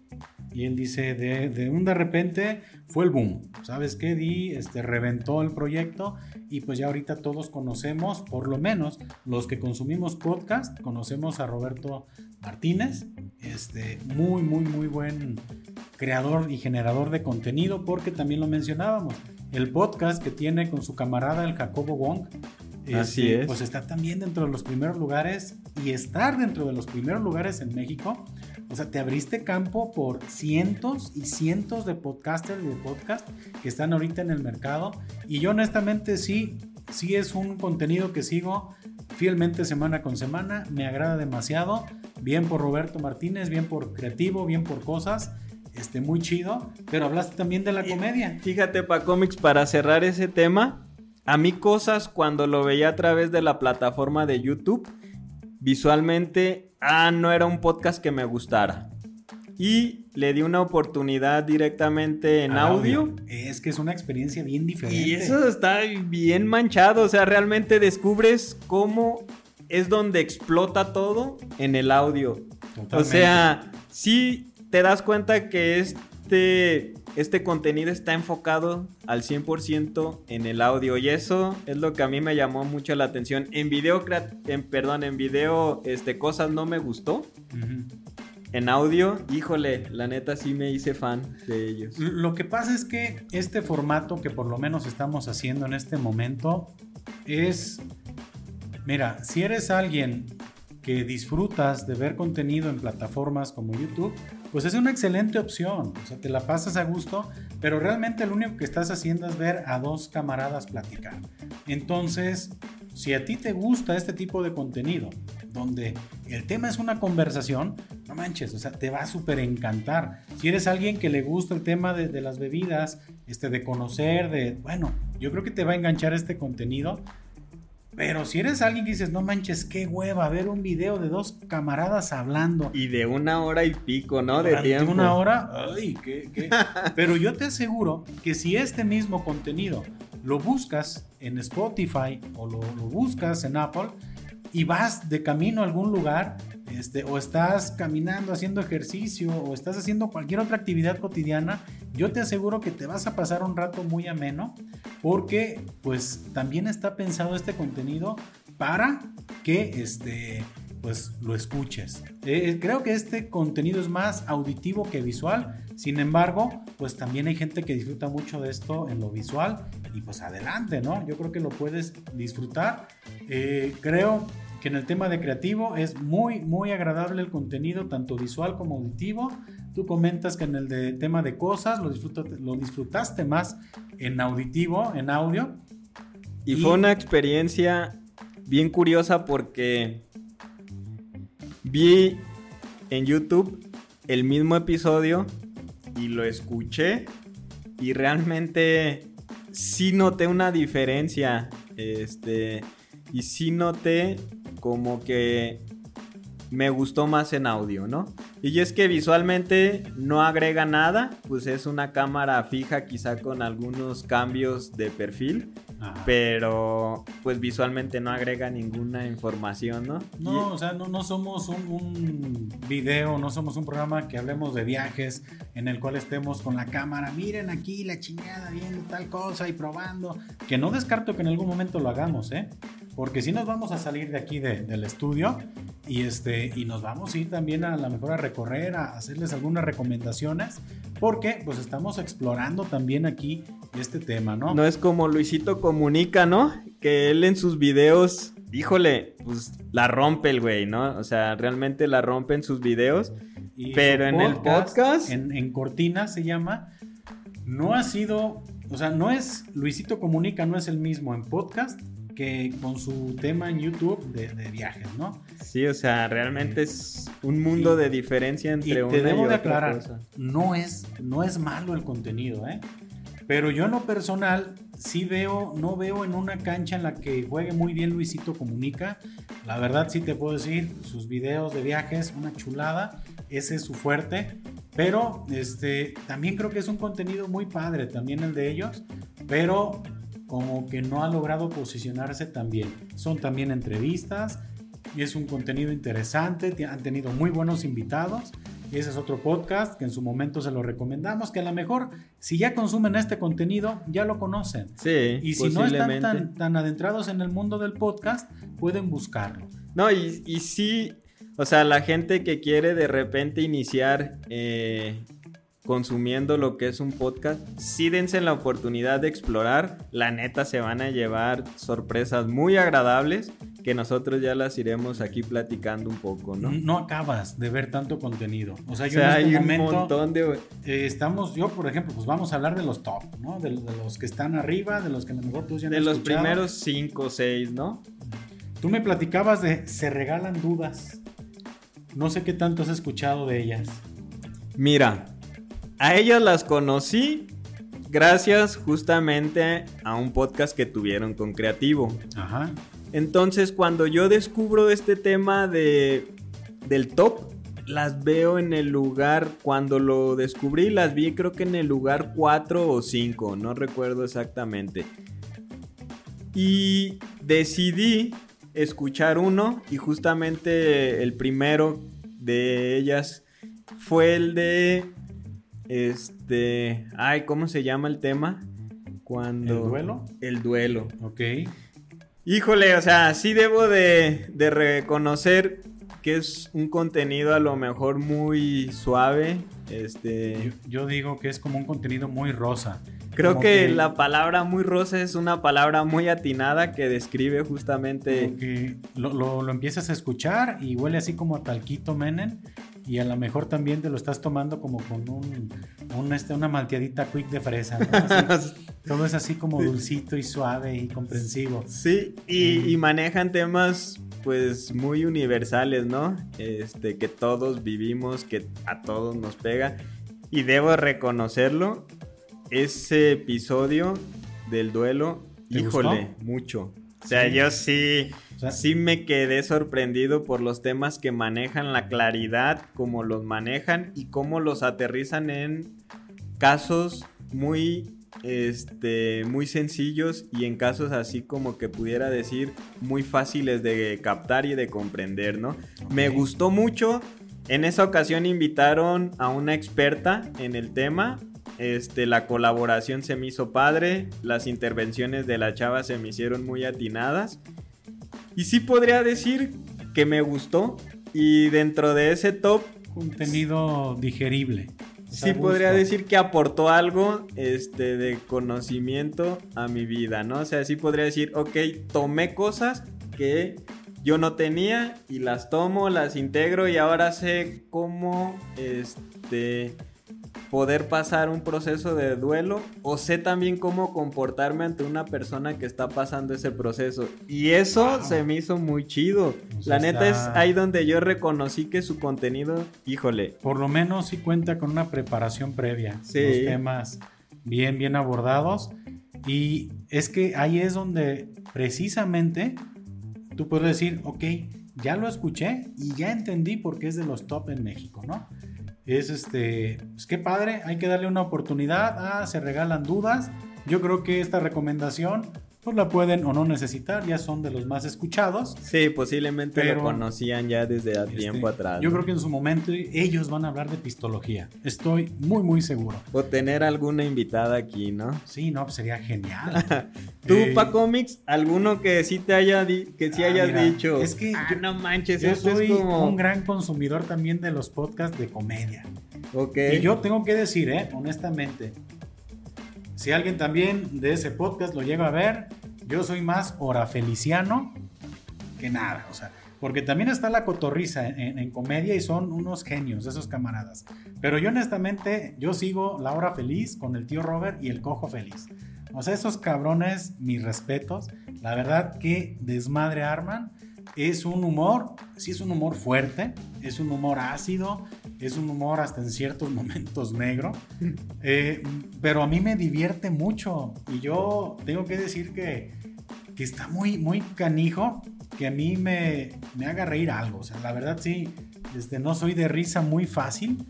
Y él dice, de, de, un de repente fue el boom. ¿Sabes qué? Di, este, reventó el proyecto y pues ya ahorita todos conocemos, por lo menos los que consumimos podcast, conocemos a Roberto Martínez, este, muy, muy, muy buen creador y generador de contenido, porque también lo mencionábamos, el podcast que tiene con su camarada el Jacobo Wong, Así este, es. pues está también dentro de los primeros lugares y estar dentro de los primeros lugares en México, o sea, te abriste campo por cientos y cientos de podcasters y de podcast que están ahorita en el mercado. Y yo honestamente sí, sí es un contenido que sigo fielmente semana con semana, me agrada demasiado, bien por Roberto Martínez, bien por creativo, bien por cosas este, muy chido, pero hablaste también de la comedia. Fíjate, para cómics, para cerrar ese tema, a mí cosas cuando lo veía a través de la plataforma de YouTube, visualmente, ah, no era un podcast que me gustara. Y le di una oportunidad directamente en audio. Es que es una experiencia bien diferente. Y eso está bien manchado, o sea, realmente descubres cómo es donde explota todo en el audio. Totalmente. O sea, sí te das cuenta que este, este contenido está enfocado al 100% en el audio y eso es lo que a mí me llamó mucho la atención. En video, en, perdón, en video, este, cosas no me gustó. En audio, híjole, la neta sí me hice fan de ellos. Lo que pasa es que este formato que por lo menos estamos haciendo en este momento es, mira, si eres alguien que disfrutas de ver contenido en plataformas como YouTube, pues es una excelente opción. O sea, te la pasas a gusto, pero realmente lo único que estás haciendo es ver a dos camaradas platicar. Entonces, si a ti te gusta este tipo de contenido, donde el tema es una conversación, no manches, o sea, te va a súper encantar. Si eres alguien que le gusta el tema de, de las bebidas, este, de conocer, de, bueno, yo creo que te va a enganchar este contenido. Pero si eres alguien que dices, no manches, qué hueva, ver un video de dos camaradas hablando. Y de una hora y pico, ¿no? De tiempo. una hora, ay, qué, qué. Pero yo te aseguro que si este mismo contenido lo buscas en Spotify o lo, lo buscas en Apple y vas de camino a algún lugar, este, o estás caminando haciendo ejercicio o estás haciendo cualquier otra actividad cotidiana, yo te aseguro que te vas a pasar un rato muy ameno porque pues también está pensado este contenido para que este pues lo escuches. Eh, creo que este contenido es más auditivo que visual. Sin embargo, pues también hay gente que disfruta mucho de esto en lo visual y pues adelante, ¿no? Yo creo que lo puedes disfrutar. Eh, creo que en el tema de creativo es muy, muy agradable el contenido, tanto visual como auditivo. Tú comentas que en el de tema de cosas lo, disfruta- lo disfrutaste más en auditivo, en audio. Y, Y- fue una experiencia bien curiosa porque vi en YouTube el mismo episodio y lo escuché y realmente sí noté una diferencia. Este, y sí noté como que me gustó más en audio, ¿no? Y es que visualmente no agrega nada, pues es una cámara fija quizá con algunos cambios de perfil, Ajá. pero pues visualmente no agrega ninguna información, ¿no? No, o sea, no, no somos un, un video, no somos un programa que hablemos de viajes en el cual estemos con la cámara, miren aquí la chingada viendo tal cosa y probando, que no descarto que en algún momento lo hagamos, ¿eh? Porque si nos vamos a salir de aquí de- del estudio y, este, y nos vamos a ir también a la mejor a recorrer, a hacerles algunas recomendaciones, porque pues estamos explorando también aquí este tema, ¿no? No es como Luisito Comunica, ¿no? Que él en sus videos, híjole, pues la rompe el güey, ¿no? O sea, realmente la rompe en sus videos. Y Pero su en el podcast- En, en Cortina se llama. No ha sido. O sea, no es. Luisito Comunica no es el mismo en podcast que con su tema en YouTube de, de viajes, ¿no? Sí, o sea, realmente es un mundo Y- de diferencia Y entre te una y debo de aclarar, cosa. no es, no es malo el contenido, ¿eh? Pero yo en lo personal sí veo, no veo en una cancha en la que juegue muy bien Luisito Comunica. La verdad sí te puedo decir, sus videos de viajes, una chulada, ese es su fuerte. Pero este, también creo que es un contenido muy padre, también el de ellos, pero como que no ha logrado posicionarse tan bien. Son también entrevistas, y es un contenido interesante, han tenido muy buenos invitados. Y ese es otro podcast que en su momento se lo recomendamos, que a lo mejor si ya consumen este contenido ya lo conocen. Sí, Y si no están tan, tan adentrados en el mundo del podcast, pueden buscarlo. No, y, y sí, o sea, la gente que quiere de repente iniciar eh, consumiendo lo que es un podcast, sí dense la oportunidad de explorar. La neta se van a llevar sorpresas muy agradables que nosotros ya las iremos aquí platicando un poco, ¿no? ¿no? acabas de ver tanto contenido. O sea, O yo sea, en este hay un momento montón de... eh, estamos, yo por ejemplo, pues vamos a hablar de los top, ¿no? De, de los que están arriba, de los que a lo mejor tú ya no De los escuchado. primeros cinco o seis, ¿no? Tú me platicabas de se regalan dudas. No sé qué tanto has escuchado de ellas. Mira, a ellas las conocí gracias justamente a un podcast que tuvieron con Creativo. Ajá. Entonces, cuando yo descubro este tema de, del top, las veo en el lugar, cuando lo descubrí, las vi creo que en el lugar 4 o 5, no recuerdo exactamente. Y decidí escuchar uno y justamente el primero de ellas fue el de este, ay, ¿cómo se llama el tema? Cuando ¿El duelo? El duelo. Ok. Híjole, o sea, sí debo de, de reconocer que es un contenido a lo mejor muy suave. Este, Yo, yo digo que es como un contenido muy rosa. creo que, la palabra muy rosa es una palabra muy atinada que describe justamente. como que lo, lo- lo empiezas a escuchar y huele así como a talquito menen y a lo mejor también te lo estás tomando como con un, un, este, una malteadita quick de fresa. ¿no? Así, [LAUGHS] todo es así como dulcito y suave y comprensivo. Sí, y, y manejan temas pues muy universales, ¿no? Este, que todos vivimos, que a todos nos pega. Y debo reconocerlo, ese episodio del duelo, ¿Te híjole, gustó? mucho. O sea, yo sí, O sea, sí me quedé sorprendido por los temas que manejan, la claridad, cómo los manejan y cómo los aterrizan en casos muy este muy sencillos y en casos así como que pudiera decir muy fáciles de captar y de comprender, ¿no? Me gustó mucho. En esa ocasión invitaron a una experta en el tema. Este, la colaboración se me hizo padre, las intervenciones de la chava se me hicieron muy atinadas. Y sí podría decir que me gustó. Y dentro de ese top, contenido digerible. sí podría decir que aportó algo este, de conocimiento a mi vida, ¿no? O sea, sí podría decir, ok, tomé cosas que yo no tenía y las tomo, las integro y ahora sé cómo este, poder pasar un proceso de duelo o sé también cómo comportarme ante una persona que está pasando ese proceso. Y eso Wow. se me hizo muy chido. Sea, La neta es ahí donde yo reconocí que su contenido, híjole, Por lo menos sí cuenta con una preparación previa. Sí. Los temas bien, bien abordados. Y es que ahí es donde precisamente tú puedes decir, ok, ya lo escuché y ya entendí por qué es de los top en México, ¿no? Es este, pues qué padre, hay que darle una oportunidad. Ah, se regalan dudas. Yo creo que esta recomendación, pues la pueden o no necesitar, ya son de los más escuchados. Sí, posiblemente Pero, lo conocían ya desde a Este, tiempo atrás. Yo ¿no? creo que en su momento ellos van a hablar de pistología. Estoy muy, muy seguro. O tener alguna invitada aquí, ¿no? Sí, no, pues sería genial. [LAUGHS] Tú, Eh, pa Comics, alguno que sí te haya que sí Ah, hayas mira, dicho. es que "Ah, yo- no manches, Yo soy es como. un gran consumidor también de los podcasts de comedia. Ok. Y yo tengo que decir, eh, honestamente, si alguien también de ese podcast lo llega a ver, yo soy más orafeliciano que nada. O sea, porque también está la cotorriza en, en- comedia y son unos genios esos camaradas. Pero yo honestamente, yo sigo La Hora Feliz con el tío Robert y el Cojo Feliz. O sea, esos cabrones, mis respetos. La verdad que desmadre arman. Es un humor, sí es un humor fuerte, es un humor ácido, es un humor hasta en ciertos [LAUGHS] momentos negro. Eh, pero a mí me divierte mucho. Y yo tengo que decir que, que está muy, muy canijo que a mí me, me haga reír algo. O sea, la verdad sí, este, no soy de risa muy fácil,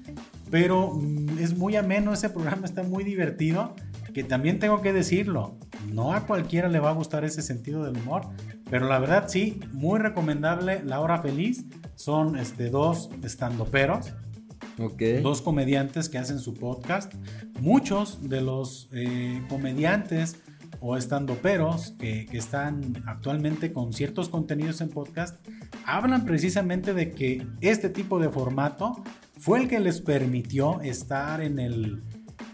pero mm, es muy ameno ese programa, está muy divertido. Que también tengo que decirlo, no a cualquiera le va a gustar ese sentido del humor, pero la verdad sí, muy recomendable La Hora Feliz. Son este, dos estandoperos, Ok. dos comediantes que hacen su podcast. Muchos de los eh, comediantes o estandoperos que, que están actualmente con ciertos contenidos en podcast hablan precisamente de que este tipo de formato fue el que les permitió estar en el,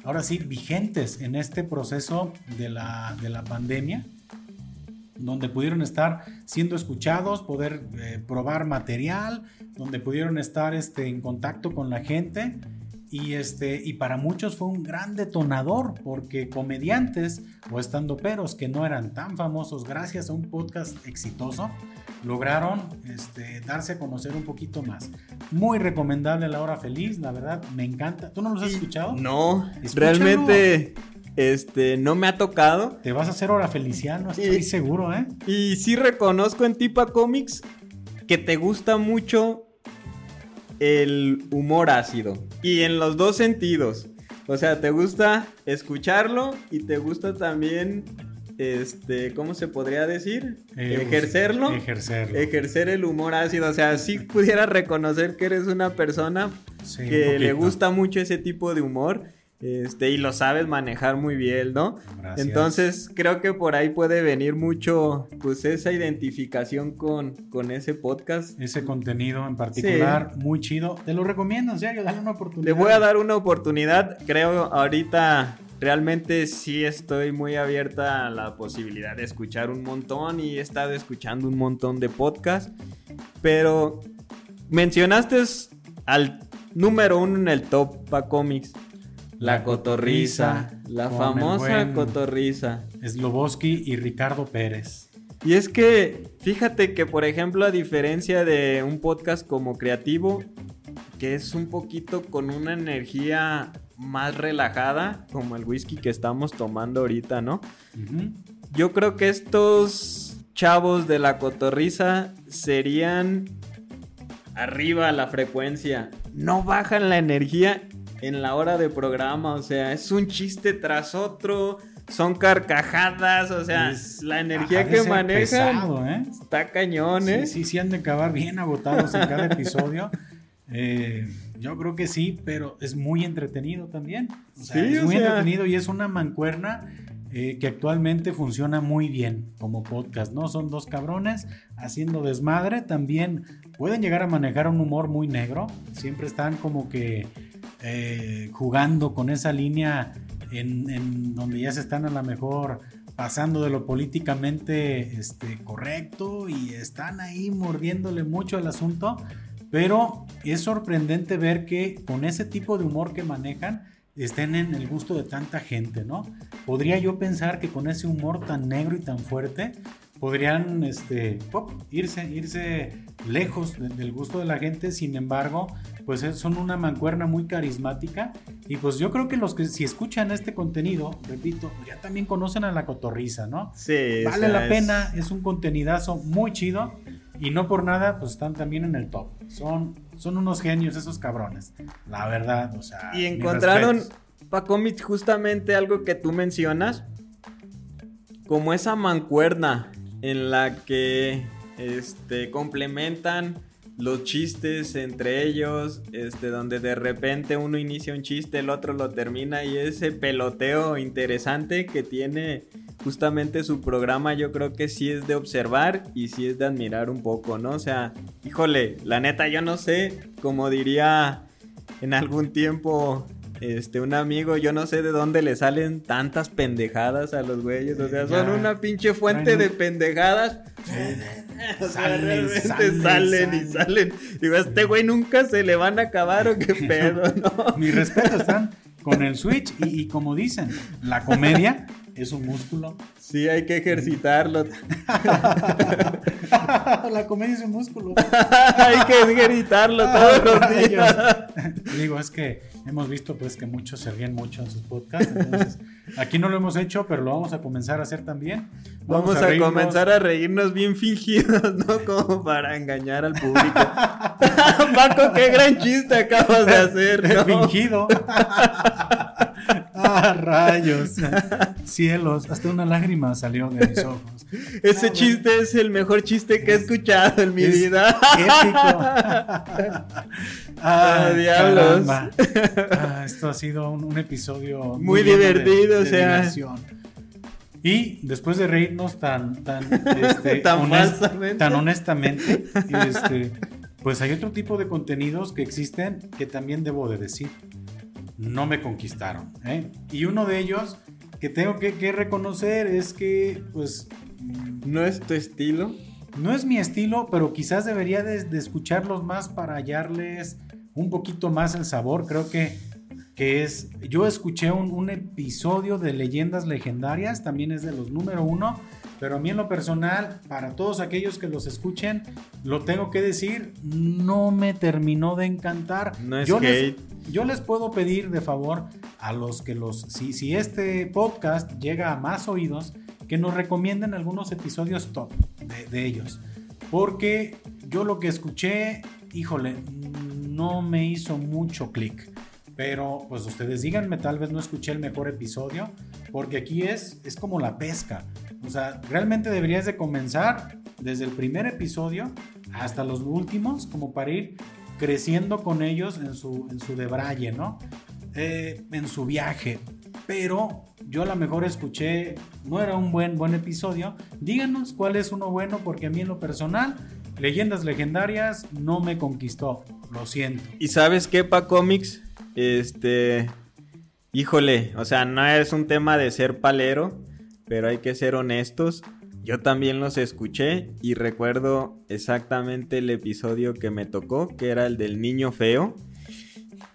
ahora sí, vigentes en este proceso de la, de la pandemia donde pudieron estar siendo escuchados, poder eh, probar material, donde pudieron estar este, en contacto con la gente. Y, este, y para muchos fue un gran detonador, porque comediantes o estandoperos que no eran tan famosos, gracias a un podcast exitoso, lograron este, darse a conocer un poquito más. Muy recomendable La Hora Feliz, la verdad, me encanta. ¿Tú no los has escuchado? No, Escúchalo. realmente este no me ha tocado. Te vas a hacer Hora Feliciano, estoy Y- seguro, ¿eh? Y sí reconozco en Tipa Comics que te gusta mucho el humor ácido. Y en los dos sentidos. O sea, te gusta escucharlo y te gusta también este, ¿cómo se podría decir? Eh, ejercerlo. Ejercerlo. Ejercer el humor ácido. O sea, si pudieras reconocer que eres una persona Sí, un que le gusta mucho ese tipo de humor. Este, y lo sabes manejar muy bien, ¿no? Gracias. Entonces, creo que por ahí puede venir mucho, pues, esa identificación con, con ese podcast. Ese contenido en particular, muy chido. Te lo recomiendo, en serio, dale una oportunidad. Le voy a dar una oportunidad. Creo ahorita realmente sí estoy muy abierta a la posibilidad de escuchar un montón y he estado escuchando un montón de podcasts. Pero mencionaste al número uno en el top pa cómics. La, cotorriza, la famosa cotorriza. Sloboski y Ricardo Pérez. Y es que, fíjate que, por ejemplo, a diferencia de un podcast como Creativo, que es un poquito con una energía más relajada, como el whisky que estamos tomando ahorita, ¿no? Yo creo que estos chavos de la cotorriza serían arriba la frecuencia. No bajan la energía en la hora de programa, o sea, es un chiste tras otro, son carcajadas, o sea, Es- la energía que manejan pesado, ¿eh? está cañón, ¿eh? Sí, sí, sí han de acabar bien agotados en cada episodio. Eh, yo creo que sí, pero es muy entretenido también. O sea, Sí, es muy sea- entretenido y es una mancuerna eh, que actualmente funciona muy bien como podcast, ¿no? Son dos cabrones haciendo desmadre. También pueden llegar a manejar un humor muy negro. Siempre están como que eh, jugando con esa línea en, donde ya se están a lo mejor pasando de lo políticamente este, correcto y están ahí mordiéndole mucho al asunto, pero es sorprendente ver que con ese tipo de humor que manejan estén en el gusto de tanta gente, ¿no? Podría yo pensar que con ese humor tan negro y tan fuerte podrían este, pop, irse, irse lejos de- del gusto de la gente, sin embargo, pues es- son una mancuerna muy carismática y pues yo creo que los que si escuchan este contenido, repito, ya también conocen a la cotorriza, ¿no? Sí, o Vale sea, la pena, es un contenidazo muy chido y no por nada pues están también en el top. Son, son unos genios esos cabrones, la verdad, o sea. Y encontraron. Pacomics, justamente algo que tú mencionas, como esa mancuerna en la que este, complementan los chistes entre ellos, este, donde de repente uno inicia un chiste, el otro lo termina y ese peloteo interesante que tiene justamente su programa, yo creo que sí es de observar y sí es de admirar un poco, ¿no? O sea, híjole, la neta yo no sé, como diría en algún tiempo este un amigo, yo no sé de dónde le salen tantas pendejadas a los güeyes, o sea, son Ya. una pinche fuente de pendejadas. [LAUGHS] O sea, Salen, realmente salen, salen, y salen. Digo, ¿a este güey nunca se le van a acabar o qué [LAUGHS] pedo, ¿no? Mis respetos están con el Switch y, y como dicen, la comedia es un músculo. Sí, hay que ejercitarlo. [LAUGHS] la comedia es un músculo. hay que ejercitarlo todos los días. Digo, es que hemos visto pues que muchos se ríen mucho en sus podcasts, entonces [LAUGHS] aquí no lo hemos hecho, pero lo vamos a comenzar a hacer también. Vamos, a, comenzar a reírnos bien fingidos, ¿no? [LAUGHS] Como para engañar al público. [LAUGHS] Paco, qué gran chiste acabas de hacer, [LAUGHS] ¿no? Fingido. ah, rayos. Cielos, hasta una lágrima salió de mis ojos. Ese Ah, chiste es el mejor chiste que he escuchado en mi Es vida. Épico. Ah, diablos. Ah, esto ha sido un, un episodio Muy de- divertido, o de sea. diversión. Y después de reírnos tan, tan, este, [LAUGHS] Tan honest- falsamente. tan honestamente, este, pues hay otro tipo de contenidos que existen que también debo de decir. No me conquistaron. ¿eh? Y uno de ellos que tengo que, que reconocer es que, pues, ¿No es tu estilo? no es mi estilo, pero quizás debería de, de escucharlos más para hallarles un poquito más el sabor. Creo que, que es... Yo escuché un, un episodio de Leyendas Legendarias, también es de los número uno, pero a mí en lo personal, para todos aquellos que los escuchen, lo tengo que decir, no me terminó de encantar. No es yo les, yo les puedo pedir de favor a los que los... Si, si este podcast llega a más oídos, que nos recomienden algunos episodios top de, de ellos. Porque yo lo que escuché, híjole, no me hizo mucho clic. Pero pues ustedes díganme, tal vez no escuché el mejor episodio, porque aquí es, es como la pesca. O sea, realmente deberías de comenzar desde el primer episodio hasta los últimos, como para ir creciendo con ellos en su, en su debraye, ¿no? Eh, en su viaje. Pero yo a lo mejor escuché, no era un buen, buen episodio. Díganos cuál es uno bueno, porque a mí en lo personal, Leyendas Legendarias no me conquistó. Lo siento. ¿Y sabes qué, Pa Comics? Este. Híjole, o sea, no es un tema de ser palero, pero hay que ser honestos. Yo también los escuché y recuerdo exactamente el episodio que me tocó, que era el del niño feo.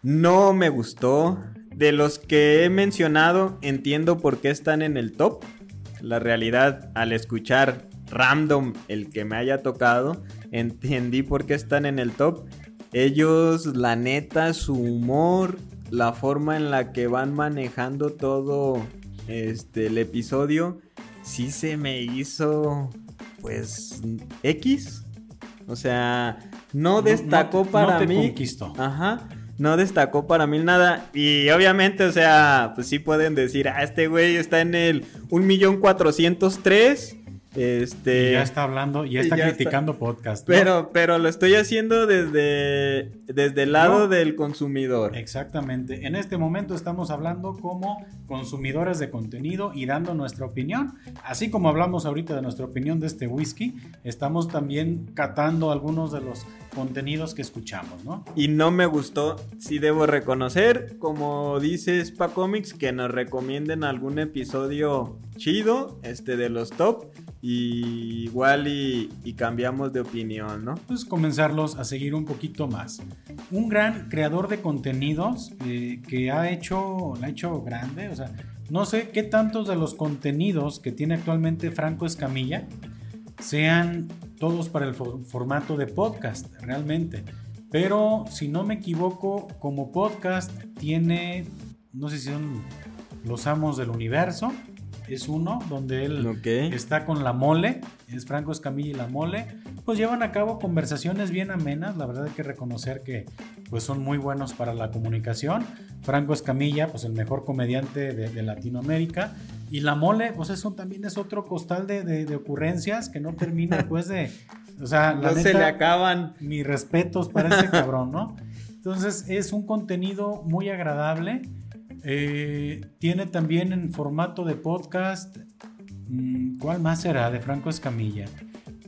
No me gustó. De los que he mencionado, entiendo por qué están en el top. La realidad, al escuchar random el que me haya tocado, entendí por qué están en el top. Ellos, la neta, su humor, la forma en la que van manejando todo este, el episodio, sí se me hizo, pues, X. O sea, no destacó para mí. Conquistó. Ajá. No destacó para mí nada. Y obviamente, o sea, pues sí pueden decir, ah, este güey está en el 1.403.000 este, ya está hablando, ya está criticando podcast. Pero, pero lo estoy haciendo desde, desde el lado del consumidor. Exactamente. En este momento estamos hablando como consumidores de contenido y dando nuestra opinión. Así como hablamos ahorita de nuestra opinión de este whisky, estamos también catando algunos de los contenidos que escuchamos, ¿no? Y no me gustó, sí debo reconocer, como dice Spa Comics, que nos recomienden algún episodio chido, este de los top y igual y, cambiamos de opinión, ¿no? Pues comenzarlos a seguir un poquito más. Un gran creador de contenidos eh, que ha hecho, la ha hecho grande, o sea, no sé qué tantos de los contenidos que tiene actualmente Franco Escamilla sean todos para el formato de podcast, realmente. Pero si no me equivoco, como podcast tiene, no sé si son los amos del universo, es uno donde él está con la mole, es Franco Escamilla y la mole, pues llevan a cabo conversaciones bien amenas, la verdad hay que reconocer que pues son muy buenos para la comunicación. Franco Escamilla, pues el mejor comediante de, Latinoamérica, y la mole, pues eso también es otro costal de, ocurrencias que no termina [LAUGHS] pues de... O sea, no se le acaban. Mis respetos para ese cabrón, ¿no? Entonces es un contenido muy agradable eh, tiene también en formato de podcast. Mm, ¿Cuál más será? De Franco Escamilla.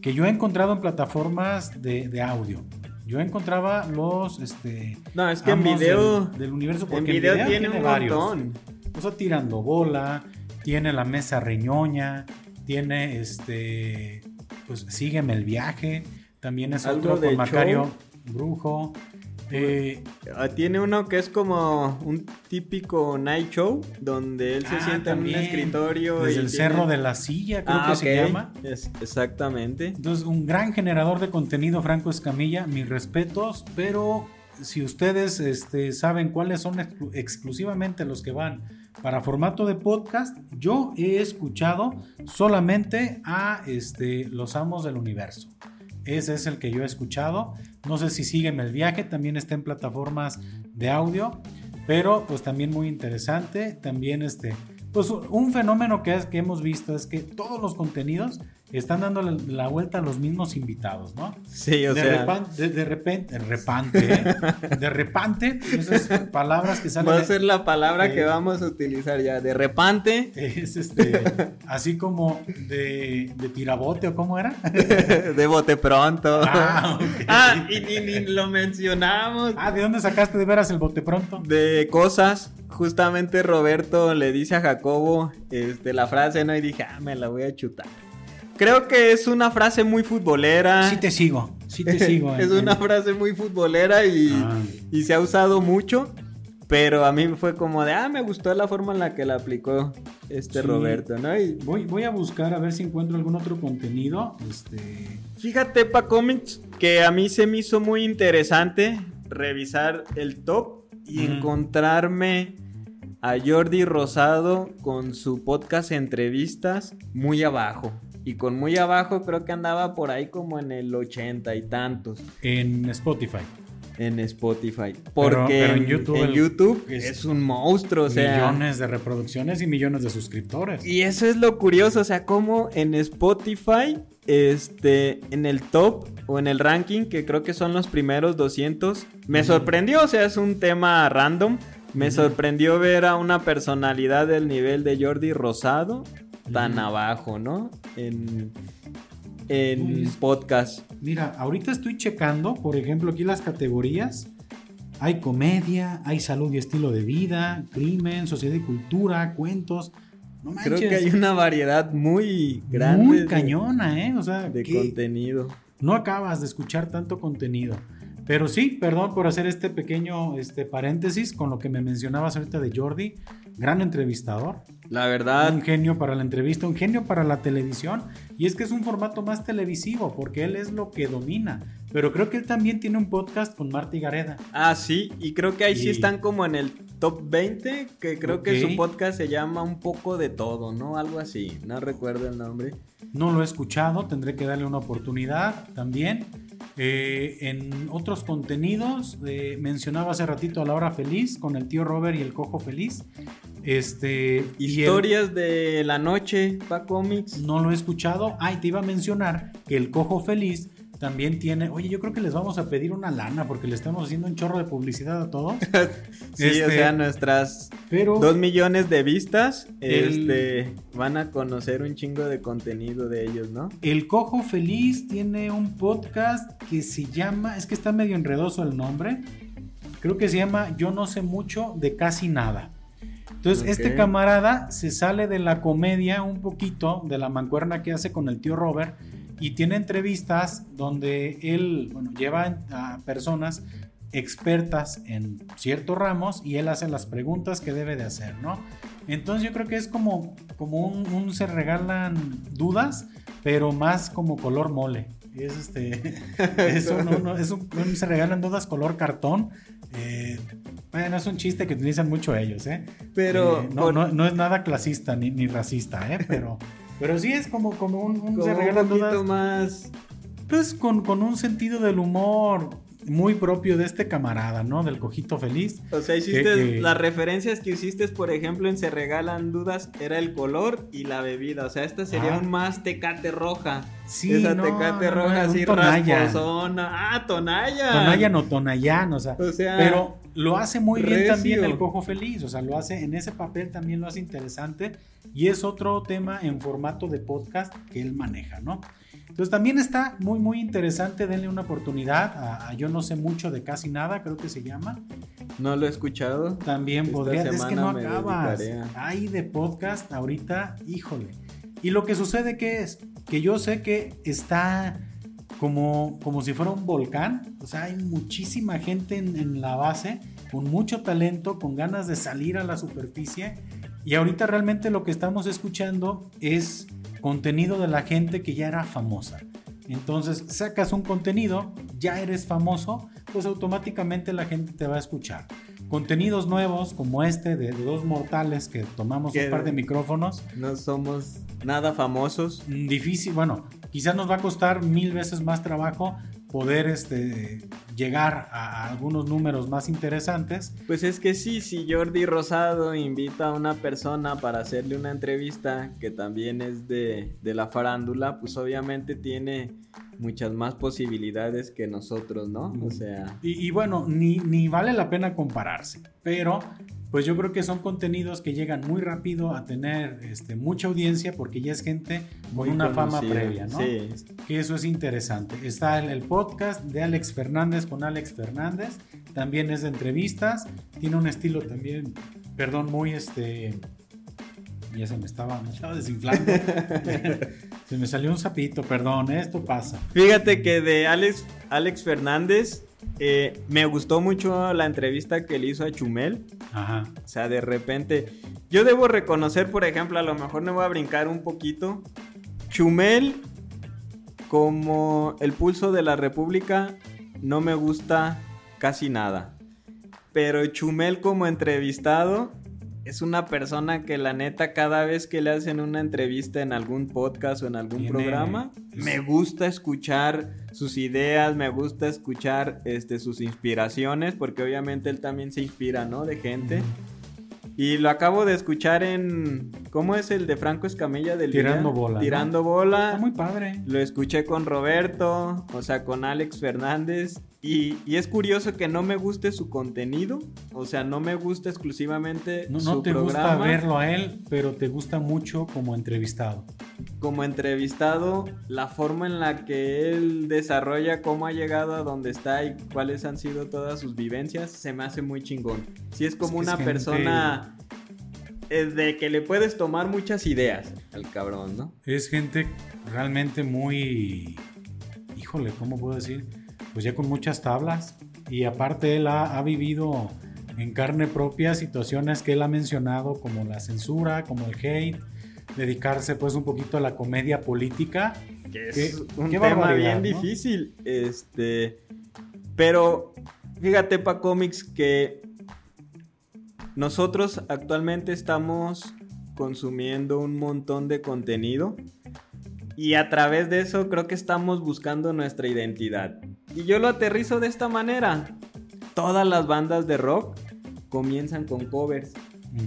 Que yo he encontrado en plataformas de, audio. Yo encontraba los. Este, no, es que en video. Del, universo. Porque en video, tiene, un varios. montón. O sea, tirando bola. Tiene la mesa reñoña. Tiene este. Pues sígueme el viaje. También es otro con Macario Brujo. Eh, ah, tiene uno que es como un típico night show, donde él se ah, sienta en un escritorio. Desde el cerro de la silla, creo ah, que se llama. exactamente. Entonces, un gran generador de contenido, Franco Escamilla, mis respetos, pero si ustedes este, saben cuáles son exclusivamente los que van para formato de podcast, yo he escuchado solamente a este, los amos del universo. Ese es el que yo he escuchado. No sé si sígueme el viaje, también está en plataformas de audio, pero pues también muy interesante. También este, pues un fenómeno que, es, que hemos visto es que todos los contenidos están dando la vuelta a los mismos invitados, ¿no? Sí, o de sea. de, repente, de repente, ¿eh? de repente, esas palabras que salen. Va a ser la palabra que vamos a utilizar ya, de repente. Es este, así como de, de tirabote o cómo era. [LAUGHS] de bote pronto. Ah, ah y ni, lo mencionamos. Ah, ¿de dónde sacaste de veras el bote pronto? De cosas. Justamente Roberto le dice a Jacobo este, la frase, ¿no? Y dije, ah, me la voy a chutar. Creo que es una frase muy futbolera. Sí te sigo, sí te [LAUGHS] sigo. es una frase muy futbolera y, ah. y, se ha usado mucho. Pero a mí fue como de, ah, me gustó la forma en la que la aplicó este Roberto, ¿no? Y... Voy, voy a buscar a ver si encuentro algún otro contenido. Este... Fíjate, Pa Comics, que a mí se me hizo muy interesante revisar el top y encontrarme a Jordi Rosado con su podcast entrevistas muy abajo. Y con muy abajo creo que andaba por ahí como en el ochenta y tantos. En Spotify. en Spotify. Porque pero en en, YouTube en el- YouTube es es, un monstruo, o sea. millones de reproducciones y millones de suscriptores. Y eso es lo curioso, o sea, como en Spotify, este, en el top o en el ranking, que creo que son los primeros 200, me sorprendió, o sea, es un tema random. Me sorprendió ver a una personalidad del nivel de Jordi Rosado tan abajo, ¿no? En, en Uy, es- podcast. Mira, ahorita estoy checando, por ejemplo, aquí las categorías. Hay comedia, hay salud y estilo de vida, crimen, sociedad y cultura, cuentos. No manches, Creo que hay una variedad muy grande muy de- cañona, ¿eh? O sea, de contenido. no acabas de escuchar tanto contenido. Pero sí, perdón por hacer este pequeño este, paréntesis con lo que me mencionabas ahorita de Jordi. Gran entrevistador, La verdad, un genio para la entrevista, un genio para la televisión. Y es que es un formato más televisivo, porque él es lo que domina. Pero creo que él también tiene un podcast con Marty Gareda. Ah, sí, y creo que ahí sí Y- están como en el top 20, que creo que su podcast se llama Un poco de todo, ¿no? Algo así, no recuerdo el nombre. No lo he escuchado, tendré que darle una oportunidad también. Eh, en otros contenidos, eh, mencionaba hace ratito a la hora feliz con el tío Robert y el cojo feliz. Este, el- Historias de la noche, pa comics. no lo he escuchado. Ay, te iba a mencionar que el cojo feliz también tiene. Oye, yo creo que les vamos a pedir una lana porque le estamos haciendo un chorro de publicidad a todos. [LAUGHS] Sí, o Este, sea, nuestras Pero dos millones de vistas, El- este, van a conocer un chingo de contenido de ellos, ¿no? el cojo feliz tiene un podcast que se llama. Es que está medio enredoso el nombre. Creo que se llama Yo no sé mucho de casi nada. Entonces, este camarada se sale de la comedia un poquito, de la mancuerna que hace con el tío Robert, y tiene entrevistas donde él, bueno, lleva a personas expertas en ciertos ramos y él hace las preguntas que debe de hacer, ¿no? Entonces yo creo que es como, como un, un se regalan dudas, pero más como color mole. Es este, eso no, no, es un, un se regalan dudas color cartón. Eh, bueno, es un chiste que utilizan mucho ellos, ¿eh? Pero Eh, no, con- no, no es nada clasista ni, ni racista, ¿eh? Pero, pero sí es como, como un, un como se un regalan poquito dudas. más... Pues con, con un sentido del humor muy propio de este camarada, ¿no? Del cojito feliz. O sea, hiciste Que- las referencias que hiciste, por ejemplo, en Se Regalan Dudas, era el color y la bebida. O sea, esta sería Ah. un más tecate roja. Sí, Esa no, tecate no, no, roja un así rasposona. Ah, Tonaya. Tonayan o Tonayán, o sea. O sea, Pero lo hace muy bien también el cojo feliz, o sea, lo hace en ese papel también lo hace interesante y es otro tema en formato de podcast que él maneja, ¿no? Entonces también está muy muy interesante, denle una oportunidad a, a Yo no sé mucho de casi nada, creo que se llama. no lo he escuchado. También Esta podría, es que no acabas. Hay de podcast ahorita, híjole. Y lo que sucede que es que yo sé que está como, como si fuera un volcán, o sea, hay muchísima gente en, en la base con mucho talento, con ganas de salir a la superficie. Y ahorita realmente lo que estamos escuchando es contenido de la gente que ya era famosa. Entonces sacas un contenido, ya eres famoso, pues automáticamente la gente te va a escuchar. Contenidos nuevos como este de, de dos mortales que tomamos Que- un par de micrófonos, No somos nada famosos. mm, difícil, bueno, quizás nos va a costar mil veces más trabajo poder este, llegar a, algunos números más interesantes. Pues es que sí, si Jordi Rosado invita a una persona para hacerle una entrevista que también es de, de la farándula, pues obviamente tiene muchas más posibilidades que nosotros, ¿no? O sea, Y, y bueno, ni, ni vale la pena compararse, pero pues yo creo que son contenidos que llegan muy rápido a tener este, mucha audiencia porque ya es gente con muy una fama previa, ¿no? Sí. Que eso es interesante. Está el, el podcast de Alex Fernández con Alex Fernández, también es de entrevistas, tiene un estilo también, perdón, muy este... Ya se me estaba, me estaba desinflando. [LAUGHS] se me salió un sapito, perdón, esto pasa. Fíjate que de Alex, Alex Fernández eh, me gustó mucho la entrevista que le hizo a Chumel. Ajá. O sea, de repente, yo debo reconocer, por ejemplo, a lo mejor me voy a brincar un poquito. Chumel, como el pulso de la República, no me gusta casi nada. Pero Chumel como entrevistado, es una persona que la neta cada vez que le hacen una entrevista en algún podcast o en algún programa, me gusta escuchar sus ideas, me gusta escuchar este, sus inspiraciones, porque obviamente él también se inspira, ¿no? De gente. Y lo acabo de escuchar en. ¿Cómo es el de Franco Escamilla del Tirando bola. Tirando bola. Está muy padre. Lo escuché con Roberto, o sea, con Alex Fernández. Y, es curioso que no me guste su contenido. O sea, no me gusta exclusivamente no, no te gusta verlo a él, pero te gusta mucho como entrevistado. Como entrevistado, la forma en la que él desarrolla cómo ha llegado a donde está y cuáles han sido todas sus vivencias, se me hace muy chingón. Si es como una persona eh, de que le puedes tomar muchas ideas al cabrón, ¿no? Es gente realmente muy... Híjole, ¿cómo puedo decir? Pues ya con muchas tablas y aparte él ha, vivido en carne propia situaciones que él ha mencionado como la censura, como el hate, dedicarse pues un poquito a la comedia política. Que es un tema bien difícil, este, pero fíjate pa cómics que nosotros actualmente estamos consumiendo un montón de contenido y a través de eso creo que estamos buscando nuestra identidad. Y yo lo aterrizo de esta manera. Todas las bandas de rock comienzan con covers.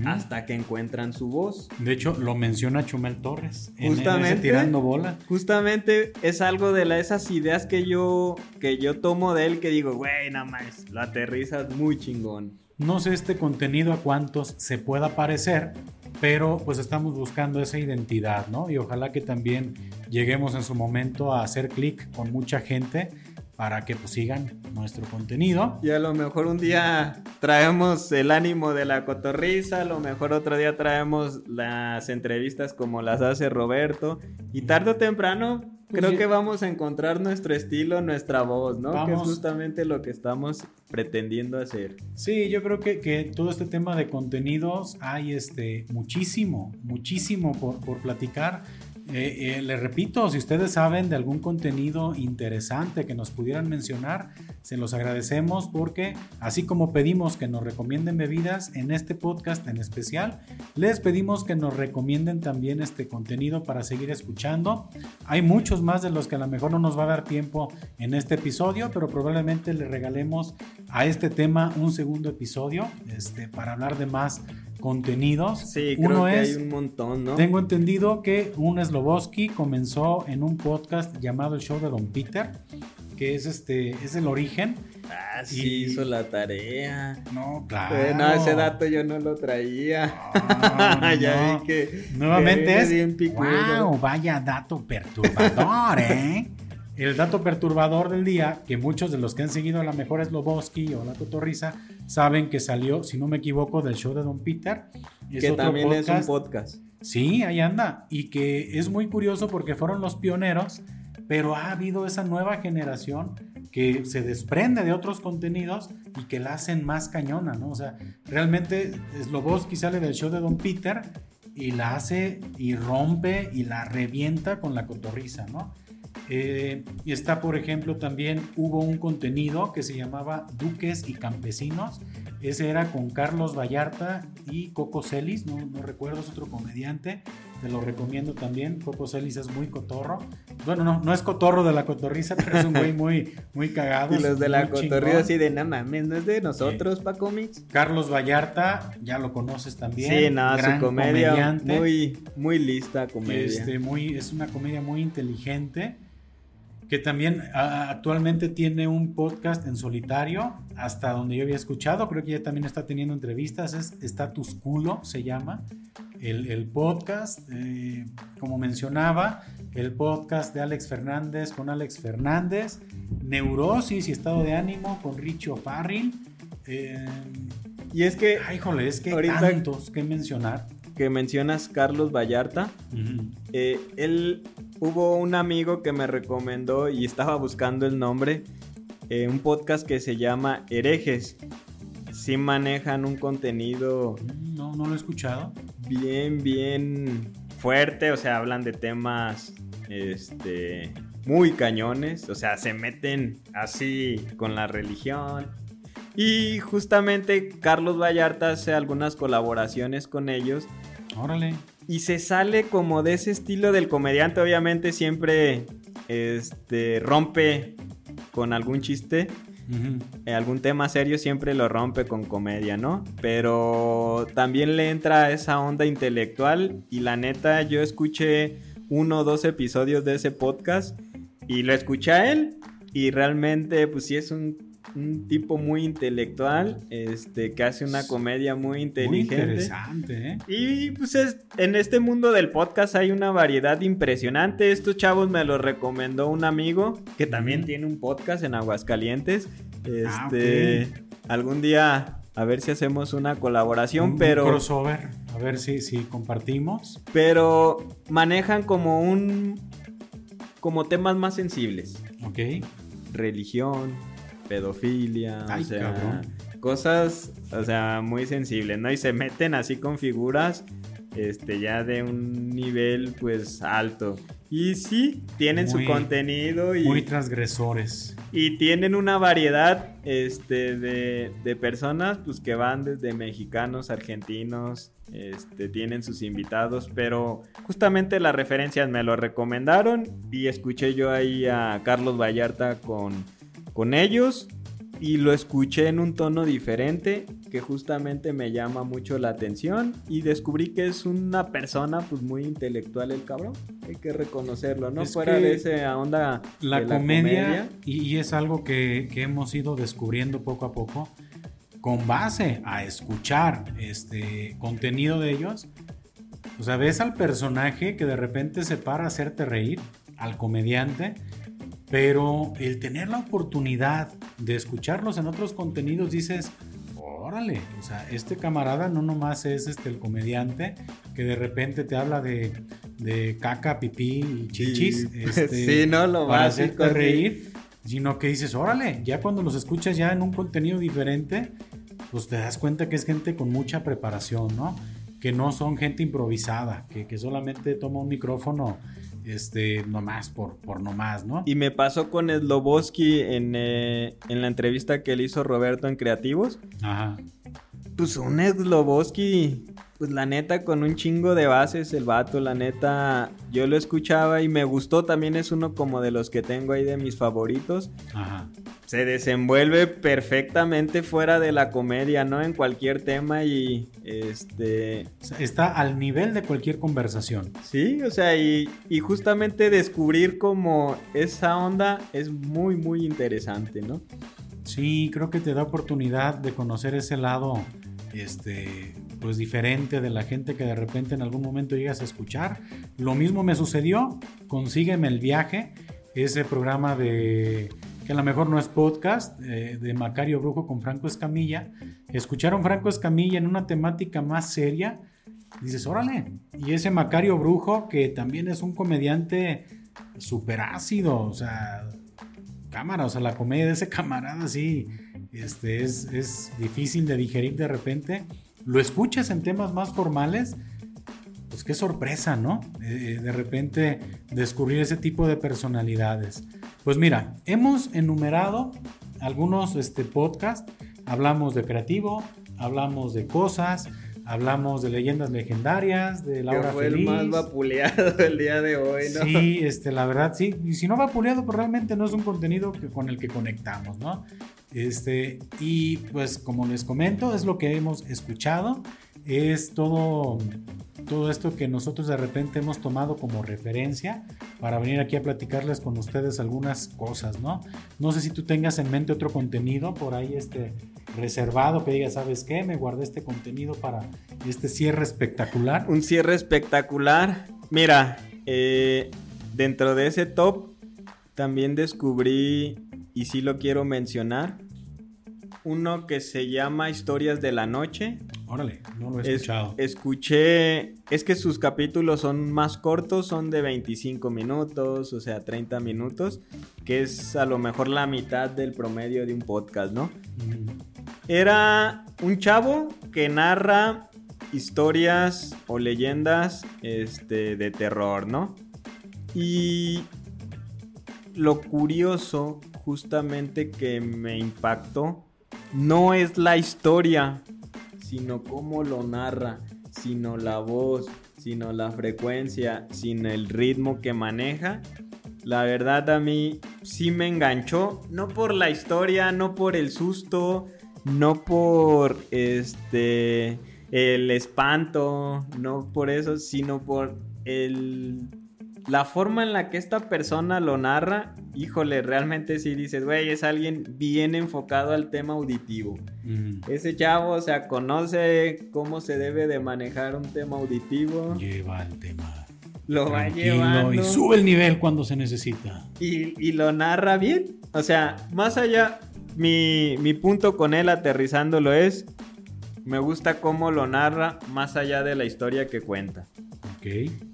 Hasta que encuentran su voz. De hecho, lo menciona Chumel Torres. Justamente. tirando bola. Justamente es algo de la, esas ideas que yo, que yo tomo de él que digo, güey, nada más, lo aterrizas muy chingón. No sé este contenido a cuántos se pueda parecer, pero pues estamos buscando esa identidad, ¿no? Y ojalá que también lleguemos en su momento a hacer clic con mucha gente para que pues, sigan nuestro contenido. Y a lo mejor un día traemos el ánimo de la cotorriza, a lo mejor otro día traemos las entrevistas como las hace Roberto. Y tarde o temprano pues creo que vamos a encontrar nuestro estilo, nuestra voz, ¿no? Que es justamente lo que estamos pretendiendo hacer. Sí, yo creo que, que todo este tema de contenidos hay este, muchísimo, muchísimo por, por platicar. Eh, eh, les repito, si ustedes saben de algún contenido interesante que nos pudieran mencionar, se los agradecemos porque así como pedimos que nos recomienden bebidas en este podcast en especial, les pedimos que nos recomienden también este contenido para seguir escuchando. Hay muchos más de los que a lo mejor no nos va a dar tiempo en este episodio, pero probablemente le regalemos a este tema un segundo episodio este, para hablar de más contenidos. Sí, creo Uno que es, hay un montón, ¿no? Tengo entendido que un Sloboski comenzó en un podcast llamado El Show de Don Peter, que es este, es el origen. Ah, sí, hizo la tarea. No, claro. no, ese dato yo no lo traía. [LAUGHS] ya vi que. Nuevamente es. wow, vaya dato perturbador, ¿eh? El dato perturbador del día, que muchos de los que han seguido a la mejor Sloboski o la Totorrisa saben que salió, si no me equivoco, del show de Don Peter. que también es un podcast. Sí, ahí anda. Y que es muy curioso porque fueron los pioneros, pero ha habido esa nueva generación que se desprende de otros contenidos y que la hacen más cañona, ¿no? O sea, realmente Sloboski sale del show de Don Peter y la hace y rompe y la revienta con la cotorriza, ¿no? Eh, y está, por ejemplo, también hubo un contenido que se llamaba Duques y Campesinos. Ese era con Carlos Vallarta y Coco Celis, no, no recuerdo, es otro comediante. Te lo recomiendo también. Coco Celis es muy cotorro. Bueno, no, no es cotorro de la cotorriza, pero es un güey muy, muy cagado. [LAUGHS] Y los de la cotorriza así de nada mames, no es de nosotros, pa cómics. Carlos Vallarta, ya lo conoces también. Sí, no, su comedia muy, muy lista comedia. Este, muy, es una comedia muy inteligente que también actualmente tiene un podcast en solitario, hasta donde yo había escuchado, creo que ya también está teniendo entrevistas, es Status Culo, se llama el, podcast, eh, como mencionaba, el podcast de Alex Fernández con Alex Fernández, Neurosis y Estado de Ánimo con Richo Farril. Eh, y es que, ay, jole, es que hay tantos que mencionar. Que mencionas Carlos Vallarta, eh, él hubo un amigo que me recomendó y estaba buscando el nombre, eh, un podcast que se llama Herejes. Sí manejan un contenido... No, no lo he escuchado. Bien, bien fuerte, o sea, hablan de temas este, muy cañones, o sea, se meten así con la religión, Y justamente Carlos Vallarta hace algunas colaboraciones con ellos. Órale. Y se sale como de ese estilo del comediante, obviamente siempre este, rompe con algún chiste. Eh, algún tema serio siempre lo rompe con comedia, ¿no? Pero también le entra esa onda intelectual y la neta yo escuché uno o dos episodios de ese podcast y lo escuché a él y realmente pues sí es un un tipo muy intelectual, este, que hace una comedia muy inteligente. Muy interesante, ¿eh? Y pues en este mundo del podcast hay una variedad impresionante. Estos chavos me los recomendó un amigo que también tiene un podcast en Aguascalientes. Ah, este, algún día a ver si hacemos una colaboración, pero... Un crossover, a ver si, si compartimos. Pero manejan como un... como temas más sensibles. Ok. Religión, pedofilia, o sea, cosas, o sea, muy sensibles, ¿no? Y se meten así con figuras, este, ya de un nivel, pues, alto. Y sí, tienen su contenido y... Muy transgresores. Y tienen una variedad, este, de, de personas, pues, que van desde mexicanos, argentinos, este, tienen sus invitados, pero justamente las referencias me lo recomendaron y escuché yo ahí a Carlos Vallarta con con ellos y lo escuché en un tono diferente que justamente me llama mucho la atención y descubrí que es una persona pues muy intelectual el cabrón. Hay que reconocerlo, ¿no? Fuera de esa onda. La, de comedia, Y, es algo que, que, hemos ido descubriendo poco a poco con base a escuchar este contenido de ellos. O sea, ves al personaje que de repente se para a hacerte reír, al comediante, pero el tener la oportunidad de escucharlos en otros contenidos, dices, órale, o sea, este camarada no nomás es este el comediante que de repente te habla de, de caca, pipí y chichis, [LAUGHS] este, sí, no, lo para hacerte reír, sino que dices, órale, ya cuando los escuchas ya en un contenido diferente, pues te das cuenta que es gente con mucha preparación, ¿no? Que no son gente improvisada, que, que solamente toma un micrófono este, nomás por, por nomás, ¿no? Y me pasó con Sloboski en, eh, en la entrevista que le hizo Roberto en Creativos. Ajá. Pues un Sloboski, pues la neta, con un chingo de bases, el vato, la neta, yo lo escuchaba y me gustó, también es uno como de los que tengo ahí de mis favoritos. Ajá se desenvuelve perfectamente fuera de la comedia, ¿no? En cualquier tema y este... Está al nivel de cualquier conversación. Sí, o sea, y, y justamente descubrir como esa onda es muy, muy interesante, ¿no? Sí, creo que te da oportunidad de conocer ese lado, este, pues diferente de la gente que de repente en algún momento llegas a escuchar. Lo mismo me sucedió con Sígueme el viaje, ese programa de que a lo mejor no es podcast, eh, de Macario Brujo con Franco Escamilla. Escucharon Franco Escamilla en una temática más seria. Dices, órale. Y ese Macario Brujo, que también es un comediante súper ácido, o sea, cámara, o sea, la comedia de ese camarada, sí, este, es, es difícil de digerir de repente. Lo escuchas en temas más formales pues qué sorpresa, ¿no? Eh, de repente descubrir ese tipo de personalidades. Pues mira, hemos enumerado algunos este, podcasts, hablamos de creativo, hablamos de cosas, hablamos de leyendas legendarias, de Laura que fue el más vapuleado [LAUGHS] el día de hoy, ¿no? Sí, este, la verdad, sí. Y si no vapuleado, pues realmente no es un contenido que, con el que conectamos, ¿no? Este, y pues como les comento, es lo que hemos escuchado, es todo todo esto que nosotros de repente hemos tomado como referencia para venir aquí a platicarles con ustedes algunas cosas, ¿no? No sé si tú tengas en mente otro contenido por ahí este reservado que digas, ¿sabes qué? Me guardé este contenido para este cierre espectacular. Un cierre espectacular. Mira, eh, dentro de ese top también descubrí, y sí lo quiero mencionar, uno que se llama Historias de la Noche. Órale, no lo he escuchado. escuché, es que sus capítulos son más cortos, son de 25 minutos, o sea, 30 minutos, que es a lo mejor la mitad del promedio de un podcast, ¿no? Era un chavo que narra historias o leyendas este, de terror, ¿no? Y lo curioso justamente que me impactó no es la historia, sino cómo lo narra, sino la voz, sino la frecuencia, sino el ritmo que maneja. La verdad a mí sí me enganchó, no por la historia, no por el susto, no por este el espanto, no por eso, sino por el la forma en la que esta persona lo narra, híjole, realmente sí dices, güey, es alguien bien enfocado al tema auditivo. Ese chavo, o sea, conoce cómo se debe de manejar un tema auditivo. Lleva el tema. Lo va llevando. Y sube el nivel cuando se necesita. Y, y lo narra bien. O sea, más allá, mi, mi punto con él aterrizándolo es, me gusta cómo lo narra más allá de la historia que cuenta.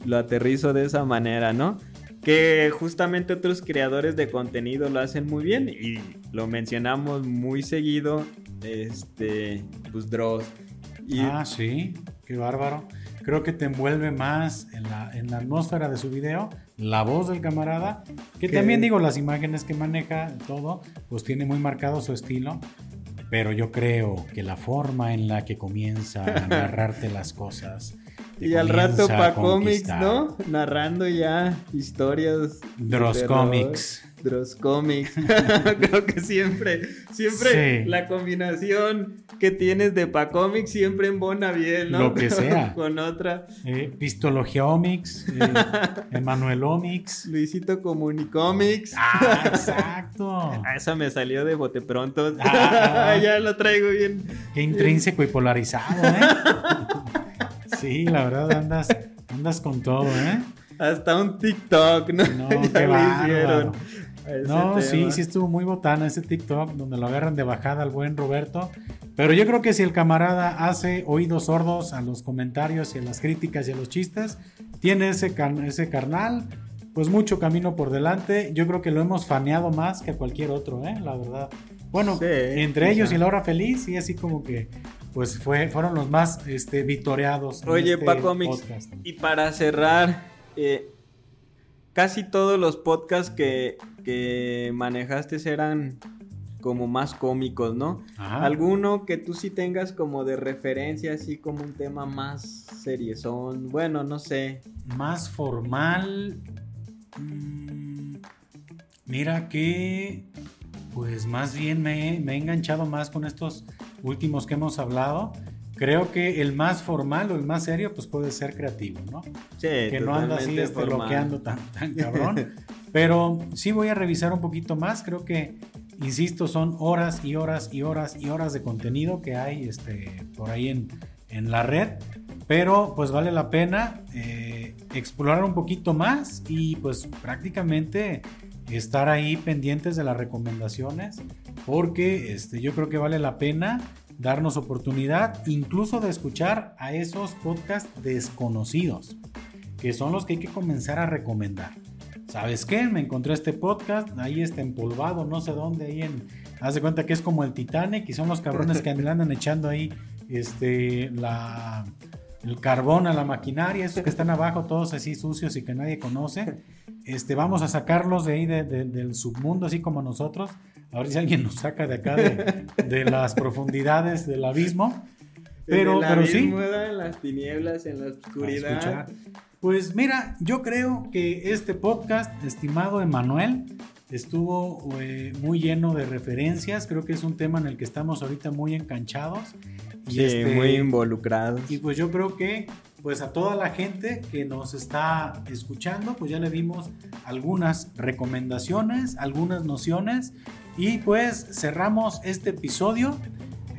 Lo aterrizo de esa manera, ¿no? Que justamente otros creadores de contenido lo hacen muy bien y lo mencionamos muy seguido, este, pues Dross. Ah, sí, qué bárbaro. Creo que te envuelve más en la, en la atmósfera de su video, la voz del camarada, que también digo, las imágenes que maneja, todo, pues tiene muy marcado su estilo, pero yo creo que la forma en la que comienza a narrarte las cosas y al rato pa' cómics, ¿no? Narrando ya historias. Dross Comics. Dross Comics. [LAUGHS] Creo que siempre, siempre la combinación que tienes de pa' cómics siempre embona bien, ¿no? Lo que sea. [LAUGHS] Con otra. Eh, Pistologiomics, eh, [LAUGHS] Emanuelomics. Luisito Comunicomics. Ah, exacto. Ah, esa me salió de bote pronto. Ah, ya lo traigo bien. Qué intrínseco y polarizado, ¿eh? Sí, la verdad andas, andas con todo, ¿eh? Hasta un TikTok, ¿no? No, [LAUGHS] qué No, sí, sí estuvo muy botana ese TikTok donde lo agarran de bajada al buen Roberto. Pero yo creo que si el camarada hace oídos sordos a los comentarios y a las críticas y a los chistes, tiene ese, ese carnal, pues mucho camino por delante. Yo creo que lo hemos faneado más que a cualquier otro, ¿eh? La verdad. Bueno, entre ellos y La Hora Feliz, y así como que pues fue, fueron los más este, vitoreados. Oye, este Paco Mix, y para cerrar, eh, casi todos los podcasts que, que manejaste eran como más cómicos, ¿no? Alguno que tú sí tengas como de referencia, así como un tema más seriezón, bueno, no sé. Más formal. Mm, mira que, pues más bien me, me he enganchado más con estos últimos que hemos hablado, creo que el más formal o el más serio, pues puede ser creativo, ¿no? Sí, que no anda así este, bloqueando tan, tan [LAUGHS] cabrón. Pero sí voy a revisar un poquito más. Creo que, insisto, son horas y horas y horas y horas de contenido que hay este, por ahí en, en la red. Pero pues vale la pena eh, explorar un poquito más y pues prácticamente estar ahí pendientes de las recomendaciones porque este, yo creo que vale la pena darnos oportunidad incluso de escuchar a esos podcasts desconocidos, que son los que hay que comenzar a recomendar. ¿Sabes qué? Me encontré este podcast, ahí está empolvado, no sé dónde, ahí en... Haz de cuenta que es como el Titanic y son los cabrones que [LAUGHS] andan echando ahí este, la, el carbón a la maquinaria, esos que están abajo, todos así sucios y que nadie conoce. Este, vamos a sacarlos de ahí del submundo, así como nosotros, a ver si alguien nos saca de acá de, las profundidades del abismo. Pero, pero sí. En las tinieblas, en la oscuridad. Pues mira, yo creo que este podcast, estimado Emanuel, estuvo eh, muy lleno de referencias. Creo que es un tema en el que estamos ahorita muy enganchados. Y sí, este, muy involucrados. Y pues yo creo que pues a toda la gente que nos está escuchando, pues ya le dimos algunas recomendaciones, algunas nociones y pues cerramos este episodio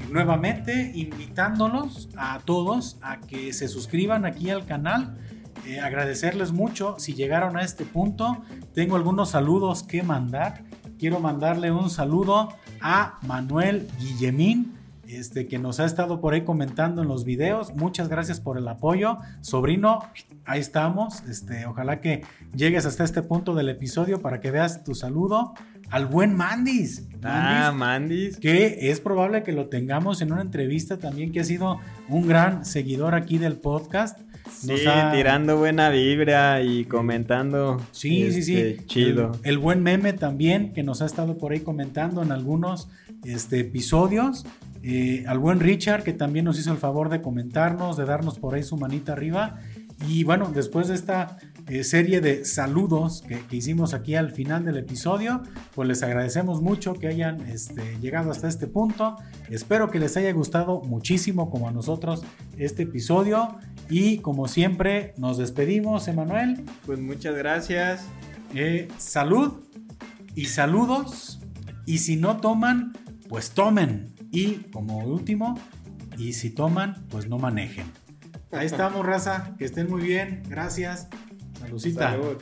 nuevamente invitándolos a todos a que se suscriban aquí al canal. Eh, agradecerles mucho si llegaron a este punto. Tengo algunos saludos que mandar. Quiero mandarle un saludo a Manuel Guillemín este, que nos ha estado por ahí comentando en los videos. Muchas gracias por el apoyo. Sobrino, ahí estamos. Este, ojalá que llegues hasta este punto del episodio para que veas tu saludo. Al buen Mandis. ah, Mandis. Que es probable que lo tengamos en una entrevista también, que ha sido un gran seguidor aquí del podcast. Sí, tirando buena vibra y comentando. Sí, sí, sí. Este, chido. El, buen meme también, que nos ha estado por ahí comentando en algunos este, episodios. Eh, al buen Richard, que también nos hizo el favor de comentarnos, de darnos por ahí su manita arriba. Y bueno, después de esta eh, serie de saludos que, hicimos aquí al final del episodio, pues les agradecemos mucho que hayan este, llegado hasta este punto. Espero que les haya gustado muchísimo como a nosotros este episodio. Y como siempre, nos despedimos, Emanuel. Pues muchas gracias. Eh, salud y saludos. Y si no toman, pues tomen. Y como último, y si toman, pues no manejen. Ahí estamos, raza. Que estén muy bien. Gracias. Saludcita. Salud.